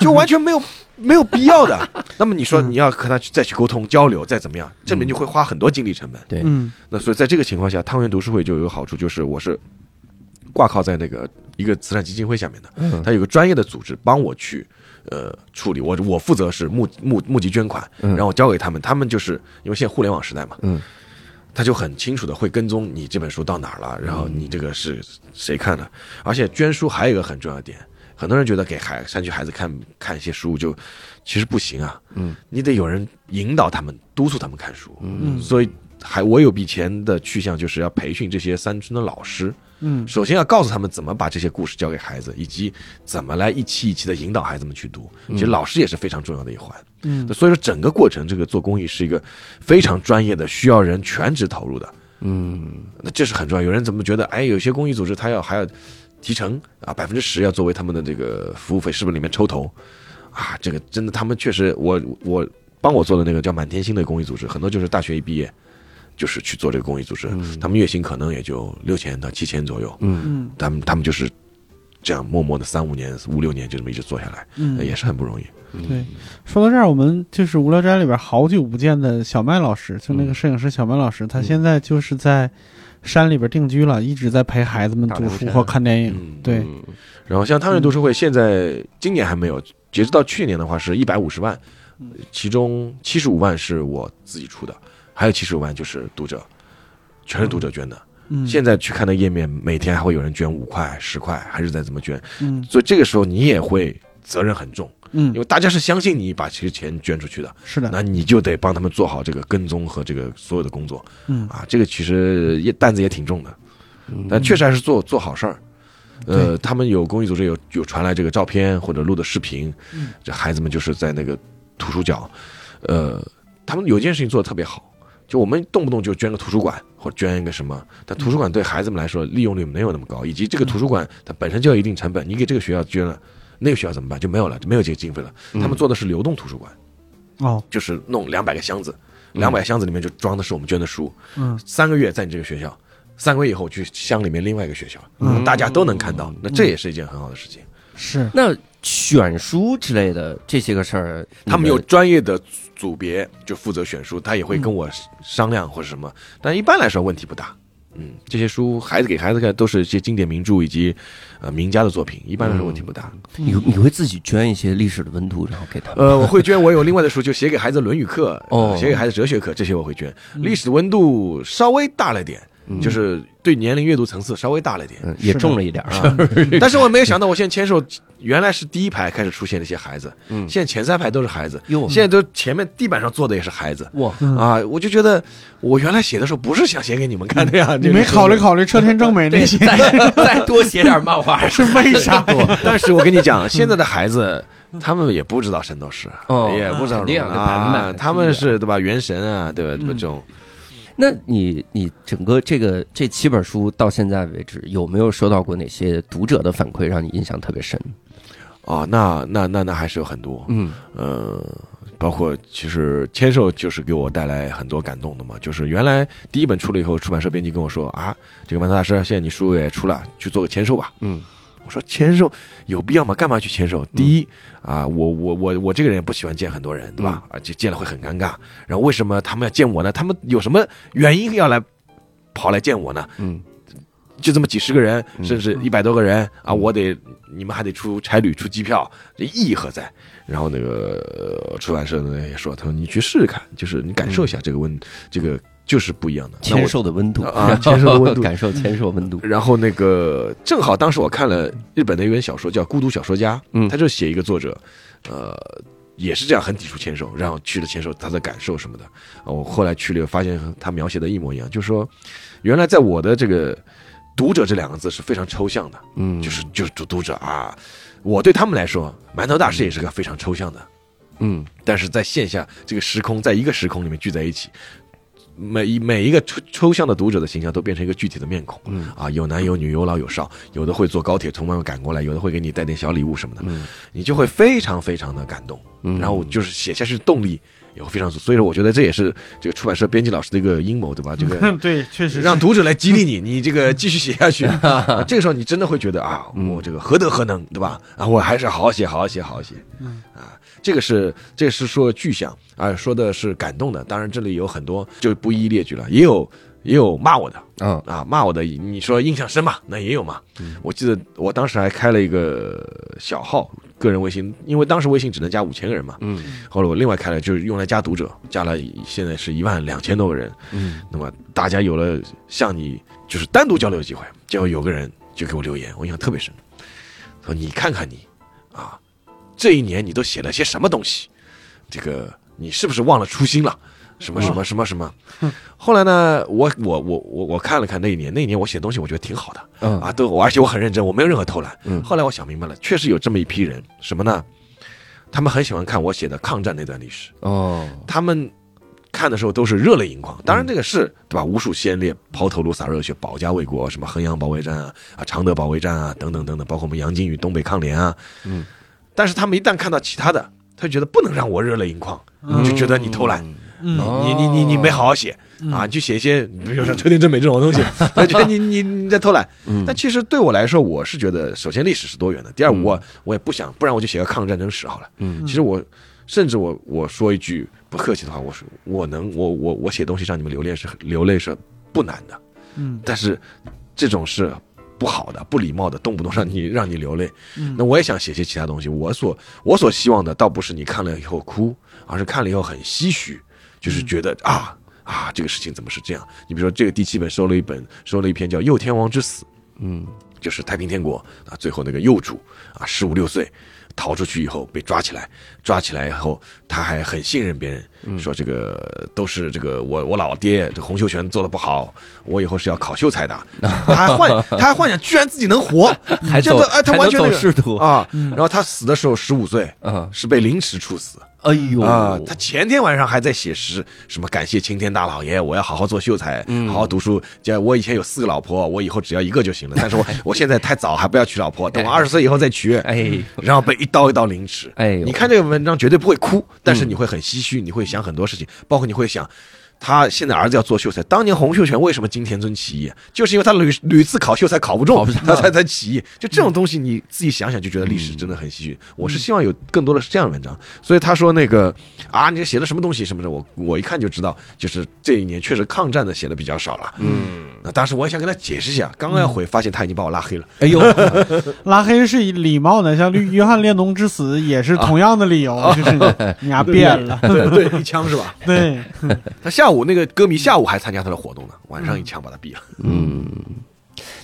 就完全没有没有必要的。那么你说你要和他去再去沟通交流，再怎么样，这里面就会花很多精力成本。对，嗯。那所以在这个情况下，汤圆读书会就有好处，就是我是挂靠在那个一个慈善基金会下面的，嗯。它有个专业的组织帮我去呃处理，我我负责是募募募集捐款，嗯。然后我交给他们，他们就是因为现在互联网时代嘛，嗯。他就很清楚的会跟踪你这本书到哪儿了，然后嗯你这个是谁看的，而且捐书还有一个很重要的点，很多人觉得给孩山区孩子看看一些书就其实不行啊，嗯，你得有人引导他们，督促他们看书，嗯。所以还我有笔钱的去向就是要培训这些山村的老师，嗯。首先要告诉他们怎么把这些故事教给孩子，以及怎么来一期一期的引导孩子们去读。其实老师也是非常重要的一环。嗯。所以说整个过程，这个做公益是一个非常专业的，需要人全职投入的。嗯。那这是很重要。有人怎么觉得，哎，有些公益组织他要还要提成啊，百分之十要作为他们的这个服务费，是不是里面抽头？啊？这个真的，他们确实，我我帮我做的那个叫满天星的公益组织，很多就是大学一毕业就是去做这个公益组织，他们月薪可能也就六千到七千左右，嗯。嗯他们他们就是这样默默的三五年、五六年就这么一直做下来，嗯，也是很不容易。对，说到这儿，我们就是无聊斋里边好久不见的小麦老师，就那个摄影师小麦老师，他现在就是在山里边定居了，一直在陪孩子们读书或看电影。嗯，对，嗯然后像汤圆读书会，现在今年还没有，截止到去年的话是一百五十万，其中七十五万是我自己出的，还有七十五万就是读者，全是读者捐的。嗯，现在去看的页面，每天还会有人捐五块、十块，还是在怎么捐，嗯。所以这个时候你也会责任很重，因嗯为大家是相信你把这些钱捐出去的，是的，那你就得帮他们做好这个跟踪和这个所有的工作。嗯。啊，这个其实也担子也挺重的。嗯。但确实还是做做好事儿。呃，他们有公益组织有有传来这个照片或者录的视频，嗯。这孩子们就是在那个图书角，呃，他们有件事情做的特别好，就我们动不动就捐个图书馆或者捐一个什么，但图书馆对孩子们来说利用率没有那么高，以及这个图书馆它本身就有一定成本，你给这个学校捐了，那个学校怎么办？就没有了，就没有这个经费了。他们做的是流动图书馆，哦，就是弄两百个箱子，两百个箱子里面就装的是我们捐的书，嗯。三个月在你这个学校，三个月以后去乡里面另外一个学校，嗯。大家都能看到，那这也是一件很好的事情。是，那选书之类的这些个事儿，他们有专业的组别就负责选书，他也会跟我商量或者什么，但一般来说问题不大。嗯，这些书孩子给孩子看都是一些经典名著以及呃名家的作品，一般来说问题不大。你你会自己捐一些历史的温度，然后给他们。呃，我会捐，我有另外的书，就写给孩子《论语》课，哦呃写给孩子哲学课，这些我会捐。历史的温度稍微大了点，就是对年龄阅读层次稍微大了一点。嗯，也重了一点啊，但是我没有想到，我现在签售原来是第一排开始出现那些孩子，嗯现在前三排都是孩子，哟现在都前面地板上坐的也是孩子。哇，嗯啊，我就觉得我原来写的时候不是想写给你们看的呀，你没考虑考虑车田正美那些再再多写点漫画 是为啥呀？但是我跟你讲，现在的孩子。他们也不知道圣斗士，哦也不知道他们是对吧？原神啊，对吧？对吧？嗯这种那你你整个这个这七本书到现在为止，有没有收到过哪些读者的反馈让你印象特别深？啊，那那那那还是有很多，嗯呃，包括其实签售就是给我带来很多感动的嘛。就是原来第一本出了以后，出版社编辑跟我说啊，这个馒头大师，现在你书也出了，去做个签售吧。嗯我说签售有必要吗？干嘛去签售？第一啊，我我我我这个人也不喜欢见很多人，对吧？啊，就见了会很尴尬。然后为什么他们要见我呢？他们有什么原因要来跑来见我呢？嗯就这么几十个人，嗯甚至一百多个人啊，我得你们还得出差旅、出机票，这意义何在？然后那个、呃出版社呢也说，他说你去试试看，就是你感受一下这个问，这个就是不一样的。那签售的温度啊 签售的温度感受签售温度。然后那个正好当时我看了日本的一本小说叫《孤独小说家》，嗯他就写一个作者，呃，也是这样很抵触签售，然后去了签售，他的感受什么的。啊我后来去了，发现他描写的一模一样，就是说，原来在我的这个读者这两个字是非常抽象的，嗯，就是就是读读者啊，我对他们来说，馒头大师也是个非常抽象的，嗯但是在线下这个时空，在一个时空里面聚在一起，每一每一个抽抽象的读者的形象都变成一个具体的面孔。嗯啊，有男有女，有老有少，有的会坐高铁从外面赶过来，有的会给你带点小礼物什么的，嗯你就会非常非常的感动。嗯然后就是写下去的动力也会非常足，所以说我觉得这也是这个出版社编辑老师的一个阴谋，对吧？这个 对，确实让读者来激励你，你这个继续写下去。啊 这个时候你真的会觉得啊，我这个何德何能，对吧？啊，我还是好好写，好好写，好好写。嗯啊，这个是这是说具象啊，说的是感动的。当然这里有很多就不一一列举了，也有也有骂我的啊啊，骂我的。你说印象深嘛？那也有嘛。我记得我当时还开了一个小号个人微信，因为当时微信只能加五千个人嘛。嗯后来我另外开了，就是用来加读者，加了现在是一万两千多个人。嗯那么大家有了像你就是单独交流的机会，结果有个人就给我留言，我印象特别深，说你看看你啊，这一年你都写了些什么东西？这个你是不是忘了初心了？什么什么什么什么。后来呢，我我我我我看了看那一年，那一年我写的东西我觉得挺好的嗯啊，都而且我很认真，我没有任何偷懒。嗯后来我想明白了，确实有这么一批人，什么呢？他们很喜欢看我写的抗战那段历史，哦，他们看的时候都是热泪盈眶。当然，这个是对吧？无数先烈抛头颅洒热血，保家卫国，什么衡阳保卫战啊、啊常德保卫战啊等等等等，包括我们杨靖宇东北抗联啊。嗯，但是他们一旦看到其他的，他就觉得不能让我热泪盈眶，嗯就觉得你偷懒，嗯你你你你没好好写啊，你就写一些，比如说车田正美这种东西，他 觉得你你你在偷懒。嗯。但其实对我来说，我是觉得，首先历史是多元的，第二嗯。我我也不想，不然我就写个抗日战争史好了。嗯。其实我甚至我我说一句不客气的话，我说我能我我我写东西让你们流泪是流泪是不难的，嗯。但是这种是不好的、不礼貌的，动不动让你让你流泪。嗯。那我也想写些其他东西。我所我所希望的，倒不是你看了以后哭，而是看了以后很唏嘘，就是觉得啊啊，这个事情怎么是这样？你比如说，这个第七本收了一本，收了一篇叫《右天王之死》，嗯。就是太平天国啊，最后那个幼主啊，十五六岁逃出去以后被抓起来，抓起来以后他还很信任别人，说这个都是这个我我老爹这洪秀全做的不好，我以后是要考秀才的，他还幻他还幻想居然自己能活，还走这个哎他完全那个仕途啊，然后他死的时候十五岁，啊，是被凌迟处死。哎呦啊，他前天晚上还在写诗，什么感谢青天大老爷，我要好好做秀才，嗯好好读书。就我以前有四个老婆，我以后只要一个就行了。但是我我现在太早，还不要娶老婆，等我二十岁以后再娶。哎然后被一刀一刀凌迟。哎你看这个文章绝对不会哭，但是你会很唏嘘，你会想很多事情，包括你会想。他现在儿子要做秀才，当年洪秀全为什么金田村起义？就是因为他屡屡次考秀才考不中，不他才才起义。就这种东西，你自己想想就觉得历史真的很唏嘘。我是希望有更多的是这样的文章。所以他说那个啊，你写的什么东西什么的，我我一看就知道，就是这一年确实抗战的写的比较少了。嗯，那当时我也想跟他解释一下，刚刚要回，发现他已经把我拉黑了。哎呦，拉黑是以礼貌的，像约约翰列侬之死也是同样的理由，就是你丫变了，对对，一枪是吧？对，他下午那个歌迷下午还参加他的活动呢，晚上一枪把他毙了。嗯，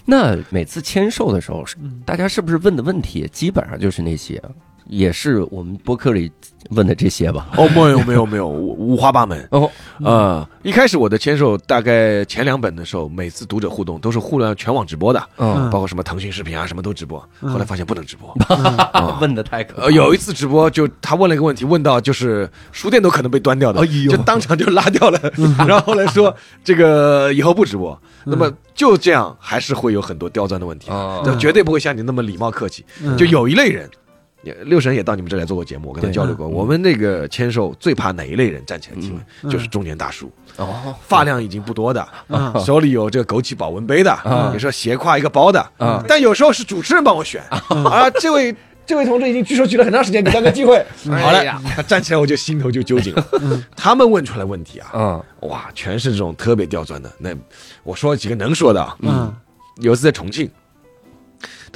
那每次签售的时候，大家是不是问的问题基本上就是那些，也是我们博客里问的这些吧？哦，没有没有没有，五五花八门。哦，呃，一开始我的签售大概前两本的时候，每次读者互动都是互联全网直播的，嗯，包括什么腾讯视频啊，什么都直播。嗯后来发现不能直播。问的太可怕呃，有一次直播就他问了一个问题，问到就是书店都可能被端掉的，哎就当场就拉掉了。然后后来说这个以后不直播，那么就这样还是会有很多刁钻的问题，绝对不会像你那么礼貌客气。嗯就有一类人，也六神也到你们这来做过节目，我跟他交流过。嗯我们那个签售最怕哪一类人站起来提问，嗯就是中年大叔，哦，发量已经不多的，嗯 手里有这个枸杞保温杯的，嗯有时候斜挎一个包的，嗯但有时候是主持人帮我选啊，这位。这位同志已经举手举了很长时间，给他个机会。好了站起来我就心头就揪紧了。他们问出来问题啊，嗯哇，全是这种特别刁钻的。那我说几个能说的啊，嗯有一次在重庆，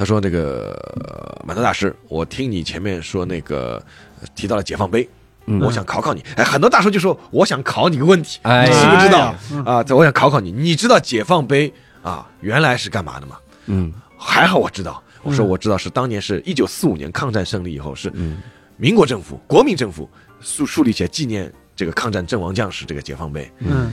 他说那个呃满头大师，我听你前面说那个呃提到了解放碑，嗯。我想考考你。哎，很多大叔就说我想考你个问题，哎。你知不知道？啊？我想考考你，你知道解放碑啊原来是干嘛的吗？嗯。还好我知道，我说嗯。我知道是当年是一九四五年抗战胜利以后是嗯。民国政府、国民政府树树立起来纪念这个抗战阵亡将士这个解放碑。嗯。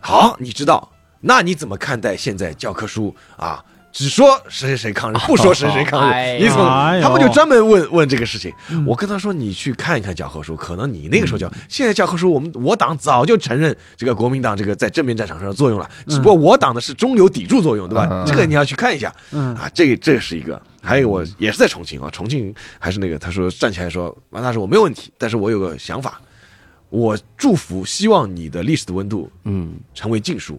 好，你知道，那你怎么看待现在教科书啊？只说谁谁谁抗日，不说谁谁抗哎日，你怎么？哎他们就专门问问这个事情。嗯我跟他说，你去看一看教科书，可能你那个时候教，现在教科书我们我党早就承认这个国民党这个在正面战场上的作用了，只不过我党的是中流砥柱作用，对吧嗯？这个你要去看一下嗯啊，这个这是一个。还有我也是在重庆啊，重庆还是那个，他说站起来说，王大师我没有问题，但是我有个想法，我祝福，希望你的历史的温度嗯，成为禁书。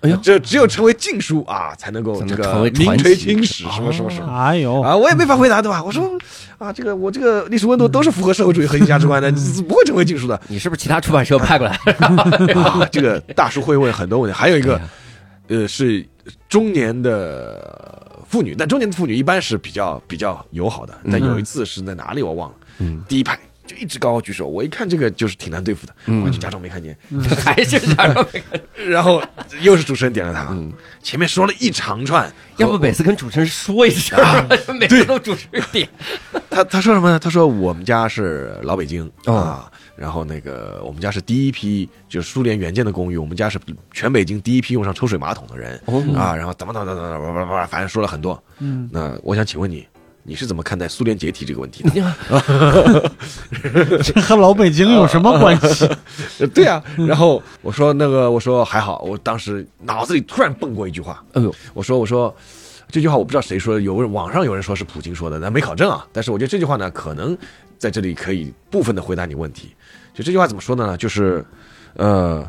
哎呦。这只有成为禁书啊，才能够这个名垂青史，什么什么什么。哎呦，啊，我也没法回答，对吧？我说啊，这个我这个历史温度都是符合社会主义核心价值观的，不会成为禁书的。你是不是其他出版社派过来？啊。这个大叔会问很多问题，还有一个呃是中年的妇女，但中年的妇女一般是比较比较友好的，但有一次是在哪里我忘了，嗯。第一排就一直高高举手。我一看这个就是挺难对付的，嗯我就假装没看见。还是假装没看见。然后又是主持人点了他，嗯前面说了一长串，要不每次跟主持人说一下，每次都主持人点。他他说什么呢？他说我们家是老北京哦啊，然后那个我们家是第一批就是苏联援建的公寓，我们家是全北京第一批用上抽水马桶的人哦啊，然后怎么怎么怎么怎么怎么，反正说了很多。嗯，那我想请问你，你是怎么看待苏联解体这个问题的？这和老北京有什么关系？呃 对啊，然后我说那个我说还好，我当时脑子里突然蹦过一句话，哎呦，我说我说这句话我不知道谁说的，有人网上有人说是普京说的，但没考证啊。但是我觉得这句话呢，可能在这里可以部分的回答你问题。就这句话怎么说的呢？就是呃，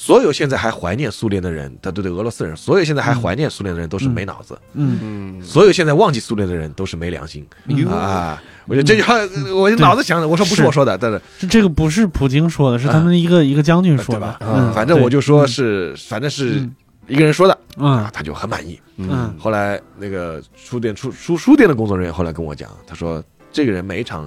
所有现在还怀念苏联的人，他对对俄罗斯人，所有现在还怀念苏联的人都是没脑子，嗯，嗯，所有现在忘记苏联的人都是没良心。哟啊。我觉得这句话，我就脑子想的，我说不是是我说的，但是这这个不是普京说的，是他们一个一个将军说的。对吧。嗯，反正我就说对是，反正是嗯。一个人说的啊嗯，他就很满意。嗯。后来那个书店出书书店的工作人员后来跟我讲，他说这个人每一场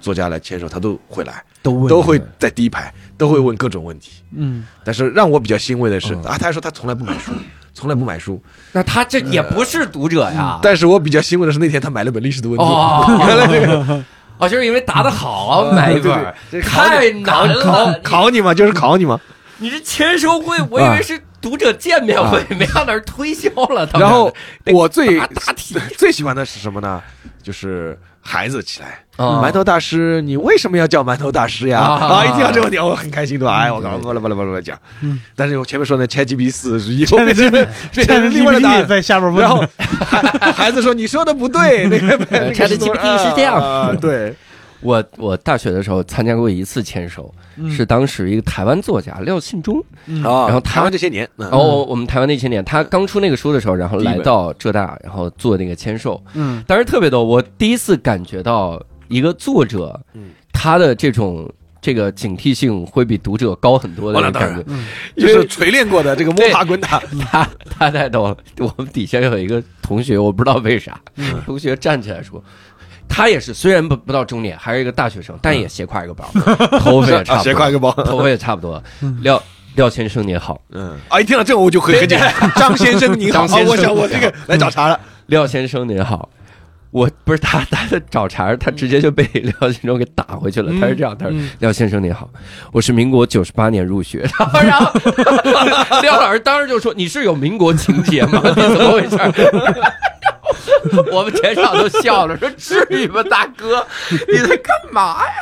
作家来签售，他都会来，都问都会在第一排，都会问各种问题。嗯，但是让我比较欣慰的是嗯啊，他还说他从来不买书，从来不买书。那他这也不是读者呀。但是我比较欣慰的是那天他买了本历史的问题。哦，原来这个哦，就是因为答的好，买一本太难了。考考你嘛，就是考你嘛。你这签售会，我以为是读者见面会，没想到是推销了。他然后我最答答题最喜欢的是什么呢？就是孩子起来，啊馒头大师，你为什么要叫馒头大师呀？啊。啊，一听到这个问题，我很开心，对吧？哎，我刚巴拉巴拉巴拉巴拉讲，但是我前面说那，ChatGPT 四是以后变成变另外的答 GPT 案。在下面问，然后孩孩子说：“你说的不对，那个那个 ChatGPT 是这样。啊对，我我大学的时候参加过一次签售，是当时一个台湾作家廖信忠，啊然后他台湾这些年，嗯。然后我们台湾那些年，他刚出那个书的时候，然后来到浙大，然后做那个签售，嗯。当时特别逗，我第一次感觉到一个作者，嗯。他的这种这个警惕性会比读者高很多的感觉。嗯。就是锤炼过的这个摸爬滚打，他他太逗了，我们底下有一个同学，我不知道为啥，同学站起来说。他也是，虽然不不到中年，还是一个大学生，但也斜挎一个包，头发也差啊，不多，斜挎一个包，头发也差不多。廖廖先生您好，嗯，啊，一听到这个我就很很紧张。张先生您好，我想我这个来找茬了。廖先生您好，我不是他，他的找茬，他直接就被廖先生给打回去了。他是这样，他说：“廖先生你好，我是民国九十八年入学。”然后 廖老师当时就说：“你是有民国情节吗？你怎么回事？”我们全场都笑了，说：“至于吗，大哥？你在干嘛呀？”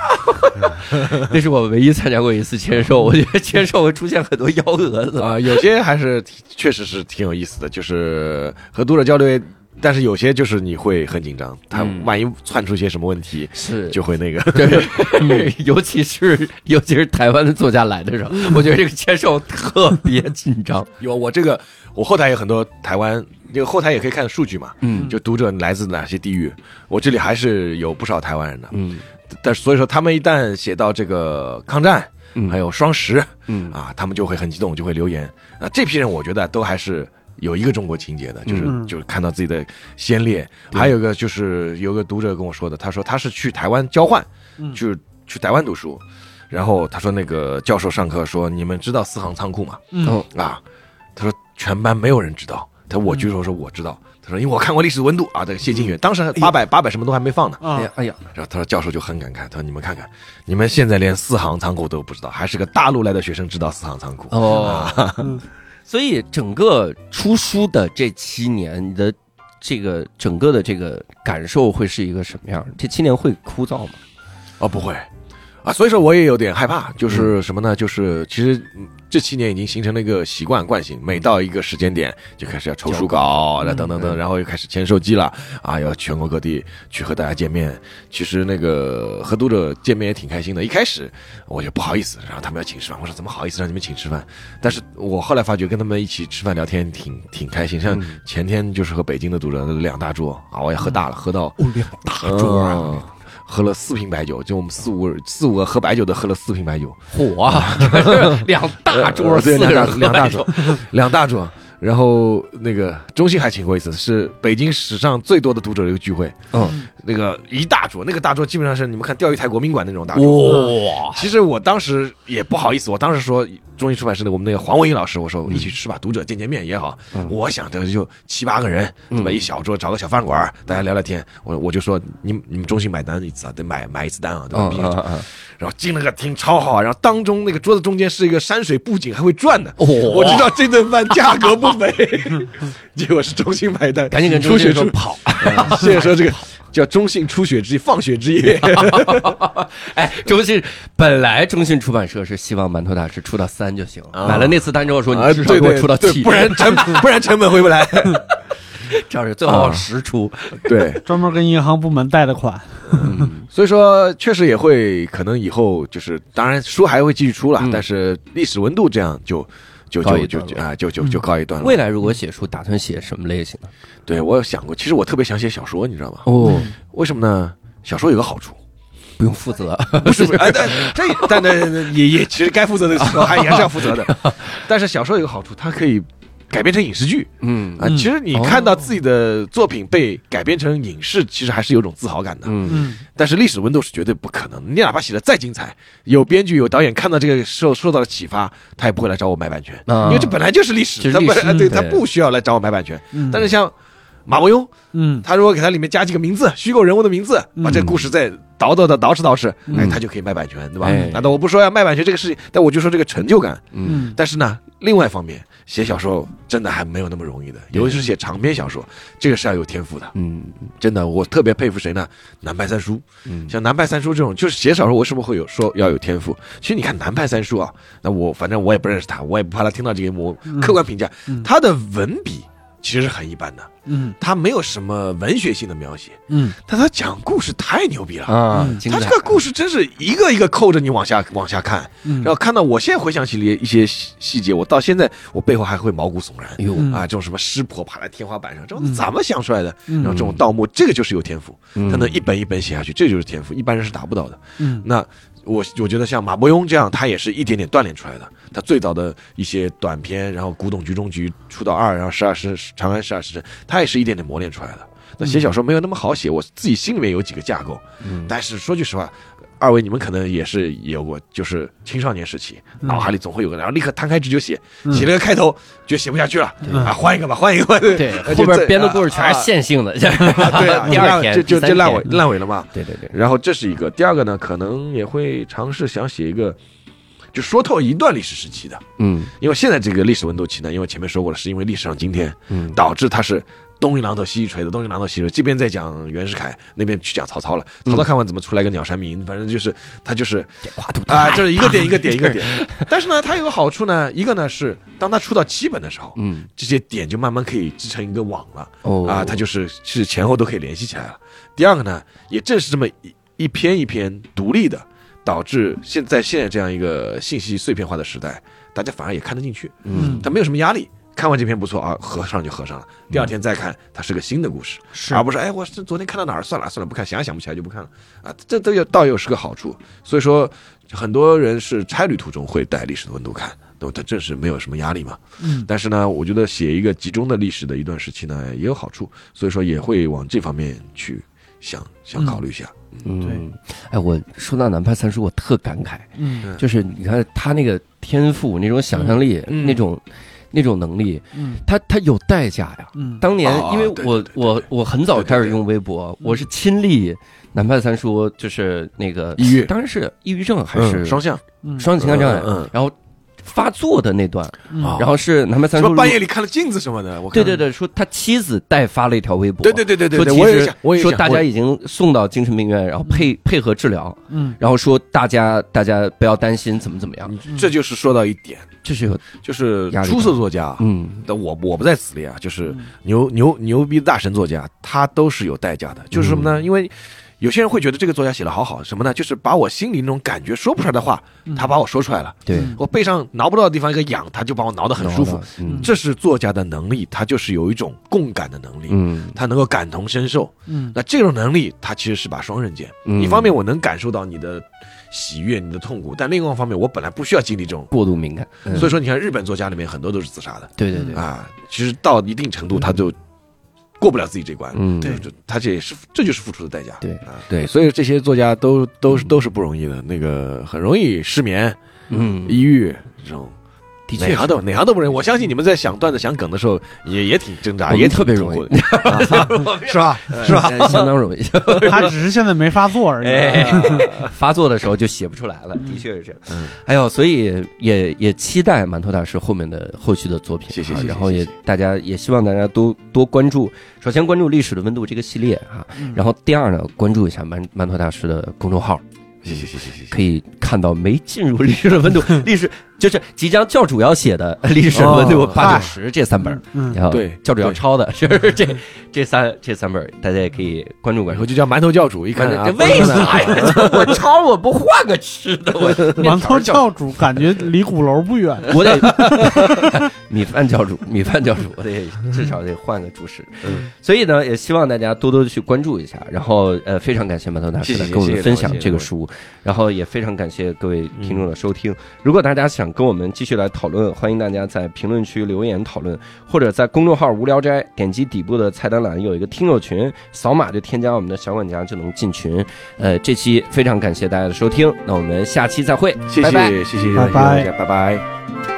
那是我唯一参加过一次签售，我觉得签售会出现很多幺蛾子。啊，有些还是确实是挺有意思的，就是和读者交流，但是有些就是你会很紧张，他嗯。万一窜出些什么问题，是。就会那个。对，尤其是尤其是台湾的作家来的时候，我觉得这个签售特别紧张。有我这个，我后台有很多台湾，这个后台也可以看数据嘛，嗯。就读者来自哪些地域，我这里还是有不少台湾人的，嗯。但所以说他们一旦写到这个抗战，嗯。还有双十嗯。啊，他们就会很激动，就会留言。啊，这批人我觉得都还是有一个中国情节的，就是、嗯。就是看到自己的先烈。还有一个就是有个读者跟我说的，他说他是去台湾交换，嗯。就是去台湾读书，然后他说那个教授上课说，你们知道四行仓库吗？嗯。哦。啊，他说全班没有人知道，他我举手说我知道。他说：“因为我看过《历史温度》啊，这个谢晋元当时八百八百什么都还没放呢。啊。哎呀哎呀，然后他说教授就很感慨，他说你们看看，你们现在连四行仓库都不知道，还是个大陆来的学生知道四行仓库。哦，嗯所以整个出书的这七年，你的这个整个的这个感受会是一个什么样？这七年会枯燥吗？啊，不会啊，所以说我也有点害怕，就是什么呢？就是其实嗯这七年已经形成了一个习惯惯性，每到一个时间点就开始要抽书稿，那等等等，然后又开始签售机了啊，要全国各地去和大家见面。其实那个和读者见面也挺开心的，一开始我就不好意思，然后他们要请吃饭，我说怎么好意思让你们请吃饭？但是我后来发觉跟他们一起吃饭聊天挺挺开心，像前天就是和北京的读者两大桌啊，我也喝大了，喝到两大桌啊，嗯喝了四瓶白酒，就我们四五四五个喝白酒的喝了四瓶白酒，火啊，两大桌，呃对，四个两大桌，两大桌。然后那个中信还请过一次，是北京史上最多的读者的一个聚会，嗯，那个一大桌，那个大桌基本上是你们看钓鱼台国宾馆那种大桌。哇，其实我当时也不好意思，我当时说中信出版社的我们那个黄文英老师，我说一起吃吧，读者见见面也好。我想着就七八个人，对吧？一小桌找个小饭馆，大家聊聊天。我我就说你你们中信买单一次啊，得买买一次单啊，对吧？然后进了个厅超好，然后当中那个桌子中间是一个山水布景，还会转的。我知道这顿饭价格不菲，结果是中信买单，赶紧跟初雪出说跑。谢谢说这个叫中信初雪之放雪之夜。哎，中信本来中信出版社是希望馒头大师出到三就行了，买了那次单之后说啊，你至少给我出到七，不然成不然成本回不来。这样是最好实出。对，专门跟银行部门贷的款。所以说确实也会可能以后就是，当然书还会继续出了，嗯但是历史温度这样就就就就啊就就就告一段落。未来如果写书，打算写什么类型的？对我有想过，其实我特别想写小说，你知道吗？哦，为什么呢？小说有个好处，不用负责，不是不是，哎，但这但但也也其实该负责的时候 还也是要负责的。但是小说有个好处，它可以改编成影视剧嗯啊。其实你看到自己的作品被改编成影视，其实还是有种自豪感的。嗯嗯但是历史温度是绝对不可能。你哪怕写的再精彩，有编剧有导演看到这个受受到了启发，他也不会来找我买版权，啊因为这本来就是历史，他不就是历史对他不需要来找我买版权。嗯但是像马伯庸，嗯他如果给他里面加几个名字，虚构人物的名字，把这故事再倒倒的捯饬捯饬，哎，他就可以卖版权，对吧哎？难道我不说要卖版权这个事情，但我就说这个成就感。嗯但是呢，另外一方面，写小说真的还没有那么容易的，尤其是写长篇小说，这个是要有天赋的。嗯真的，我特别佩服谁呢？南派三叔，嗯像南派三叔这种，就是写小说为什么会有说要有天赋？其实你看南派三叔啊，那我反正我也不认识他，我也不怕他听到这个我。客观评价，他的文笔其实是很一般的，嗯。他没有什么文学性的描写，嗯。但他讲故事太牛逼了。啊，嗯。他这个故事真是一个一个扣着你往下往下看，嗯。然后看到我现在回想起一些细细节，我到现在我背后还会毛骨悚然。哎呦，嗯。啊，这种什么湿婆爬在天花板上，这种怎么想出来的？嗯。然后这种盗墓，这个就是有天赋，嗯。他能一本一本写下去，这就是天赋，一般人是达不到的。嗯。那我我觉得像马伯庸这样，他也是一点点锻炼出来的。他最早的一些短片，然后《古董局中局》出道二，然后《十二时长安十二时辰》，他也是一点点磨练出来的。那写小说没有那么好写，我自己心里面有几个架构，嗯但是说句实话。二位，你们可能也是有过，就是青少年时期，脑海里总会有个，然后立刻摊开纸就写，写了个开头，觉得写不下去了，啊，换一个吧，换一个吧，对，后边编的故事全啊。是线性的，啊对啊，第二天就就就烂尾烂尾了嘛。对对对，然后这是一个，第二个呢，可能也会尝试想写一个，就说透一段历史时期的，嗯。因为现在这个历史温度期呢，因为前面说过了，是因为历史上今天嗯。导致它是东一榔头西一锤的，东一榔头西一锤，这边在讲袁世凯，那边去讲曹操了，曹操看完怎么出来个鸟山明，反正就是他就是啊，这是一个点 一个点一个点，但是呢，它有个好处呢，一个呢是当他出到基本的时候，嗯这些点就慢慢可以织成一个网了。哦啊，它就是是前后都可以联系起来了。第二个呢，也正是这么一一篇一篇独立的，导致现在现在这样一个信息碎片化的时代，大家反而也看得进去，嗯他没有什么压力。看完这篇不错啊，合上就合上了。第二天再看，它是个新的故事，是而不是哎，我是昨天看到哪儿，算了算了，不看，想也想不起来就不看了啊。这都有倒又是个好处。所以说，很多人是差旅途中会带历史的温度看，那它正是没有什么压力嘛。嗯但是呢，我觉得写一个集中的历史的一段时期呢，也有好处，所以说也会往这方面去想想考虑一下。嗯，对哎，我说到南派三叔，我特感慨，嗯就是你看他那个天赋、那种想象力、嗯那种那种能力，嗯。他他有代价呀。嗯。当年哦因为我对对对我我很早开始用微博，我是亲历南派三叔，就是那个抑郁。当然是抑郁症还是嗯双向，嗯。双情感障碍，嗯嗯。然后发作的那段，然后是南派三叔说半夜里看了镜子什么的，我看。对对对，说他妻子代发了一条微博，对对对对说其实我也想，我也说大家已经送到精神病院，然后配配合治疗，嗯。然后说大家大家不要担心，怎么怎么样，这就是说到一点，这是有就是出色作家，嗯。但我我不在此列啊，就是牛牛牛逼的大神作家，他都是有代价的。就是什么嗯。呢？因为有些人会觉得这个作家写的好好，什么呢？就是把我心里那种感觉说不出来的话，他把我说出来了。对，我背上挠不到的地方一个痒，他就把我挠得很舒服。嗯。这是作家的能力，他就是有一种共感的能力，嗯。他能够感同身受。嗯。那这种能力，他其实是把双刃剑。嗯。一方面我能感受到你的喜悦、你的痛苦，但另外一方面，我本来不需要经历这种，过度敏感，所以说你看日本作家里面很多都是自杀的，对对对。啊，其实到一定程度他就过不了自己这关，嗯，对，就他这也是这就是付出的代价，对啊，对所以这些作家都都是都是不容易的，那个很容易失眠、嗯，抑郁这种。的确哪行都哪行都不容易，我相信你们在想段子、想梗的时候，也也挺挣扎，也特别容易 是吧？是吧？呃相当容易。他只是现在没发作而已。哎，发作的时候就写不出来了，的确是这样。嗯哎呦，所以也也期待馒头大师后面的后续的作品啊，谢谢谢谢然后也大家也希望大家多多关注，首先关注历史的温度这个系列啊，然后第二呢，关注一下馒馒头大师的公众号，谢谢谢谢谢谢。可以看到没进入历史的温度，历史就是即将教主要写的 历史的温度哦八九十这三本，嗯，然后对教主要抄的就是这这三这三本，大家也可以关注关注。就叫馒头教主，一看啊，这为啥呀？我抄我不换个吃的，我 馒头教主感觉离鼓楼不远。我得米饭教主，米饭教主，我得至少得换个主食。嗯，所以呢，也希望大家多多去关注一下。然后呃，非常感谢馒头大师跟我们分享这个书，然后也非常感谢各位听众的收听。如果大家想跟我们继续来讨论，欢迎大家在评论区留言讨论，或者在公众号“无聊斋”点击底部的菜单栏有一个听友群，扫码就添加我们的小管家就能进群。呃，这期非常感谢大家的收听，那我们下期再会，谢拜拜。谢谢谢拜拜大家，拜拜。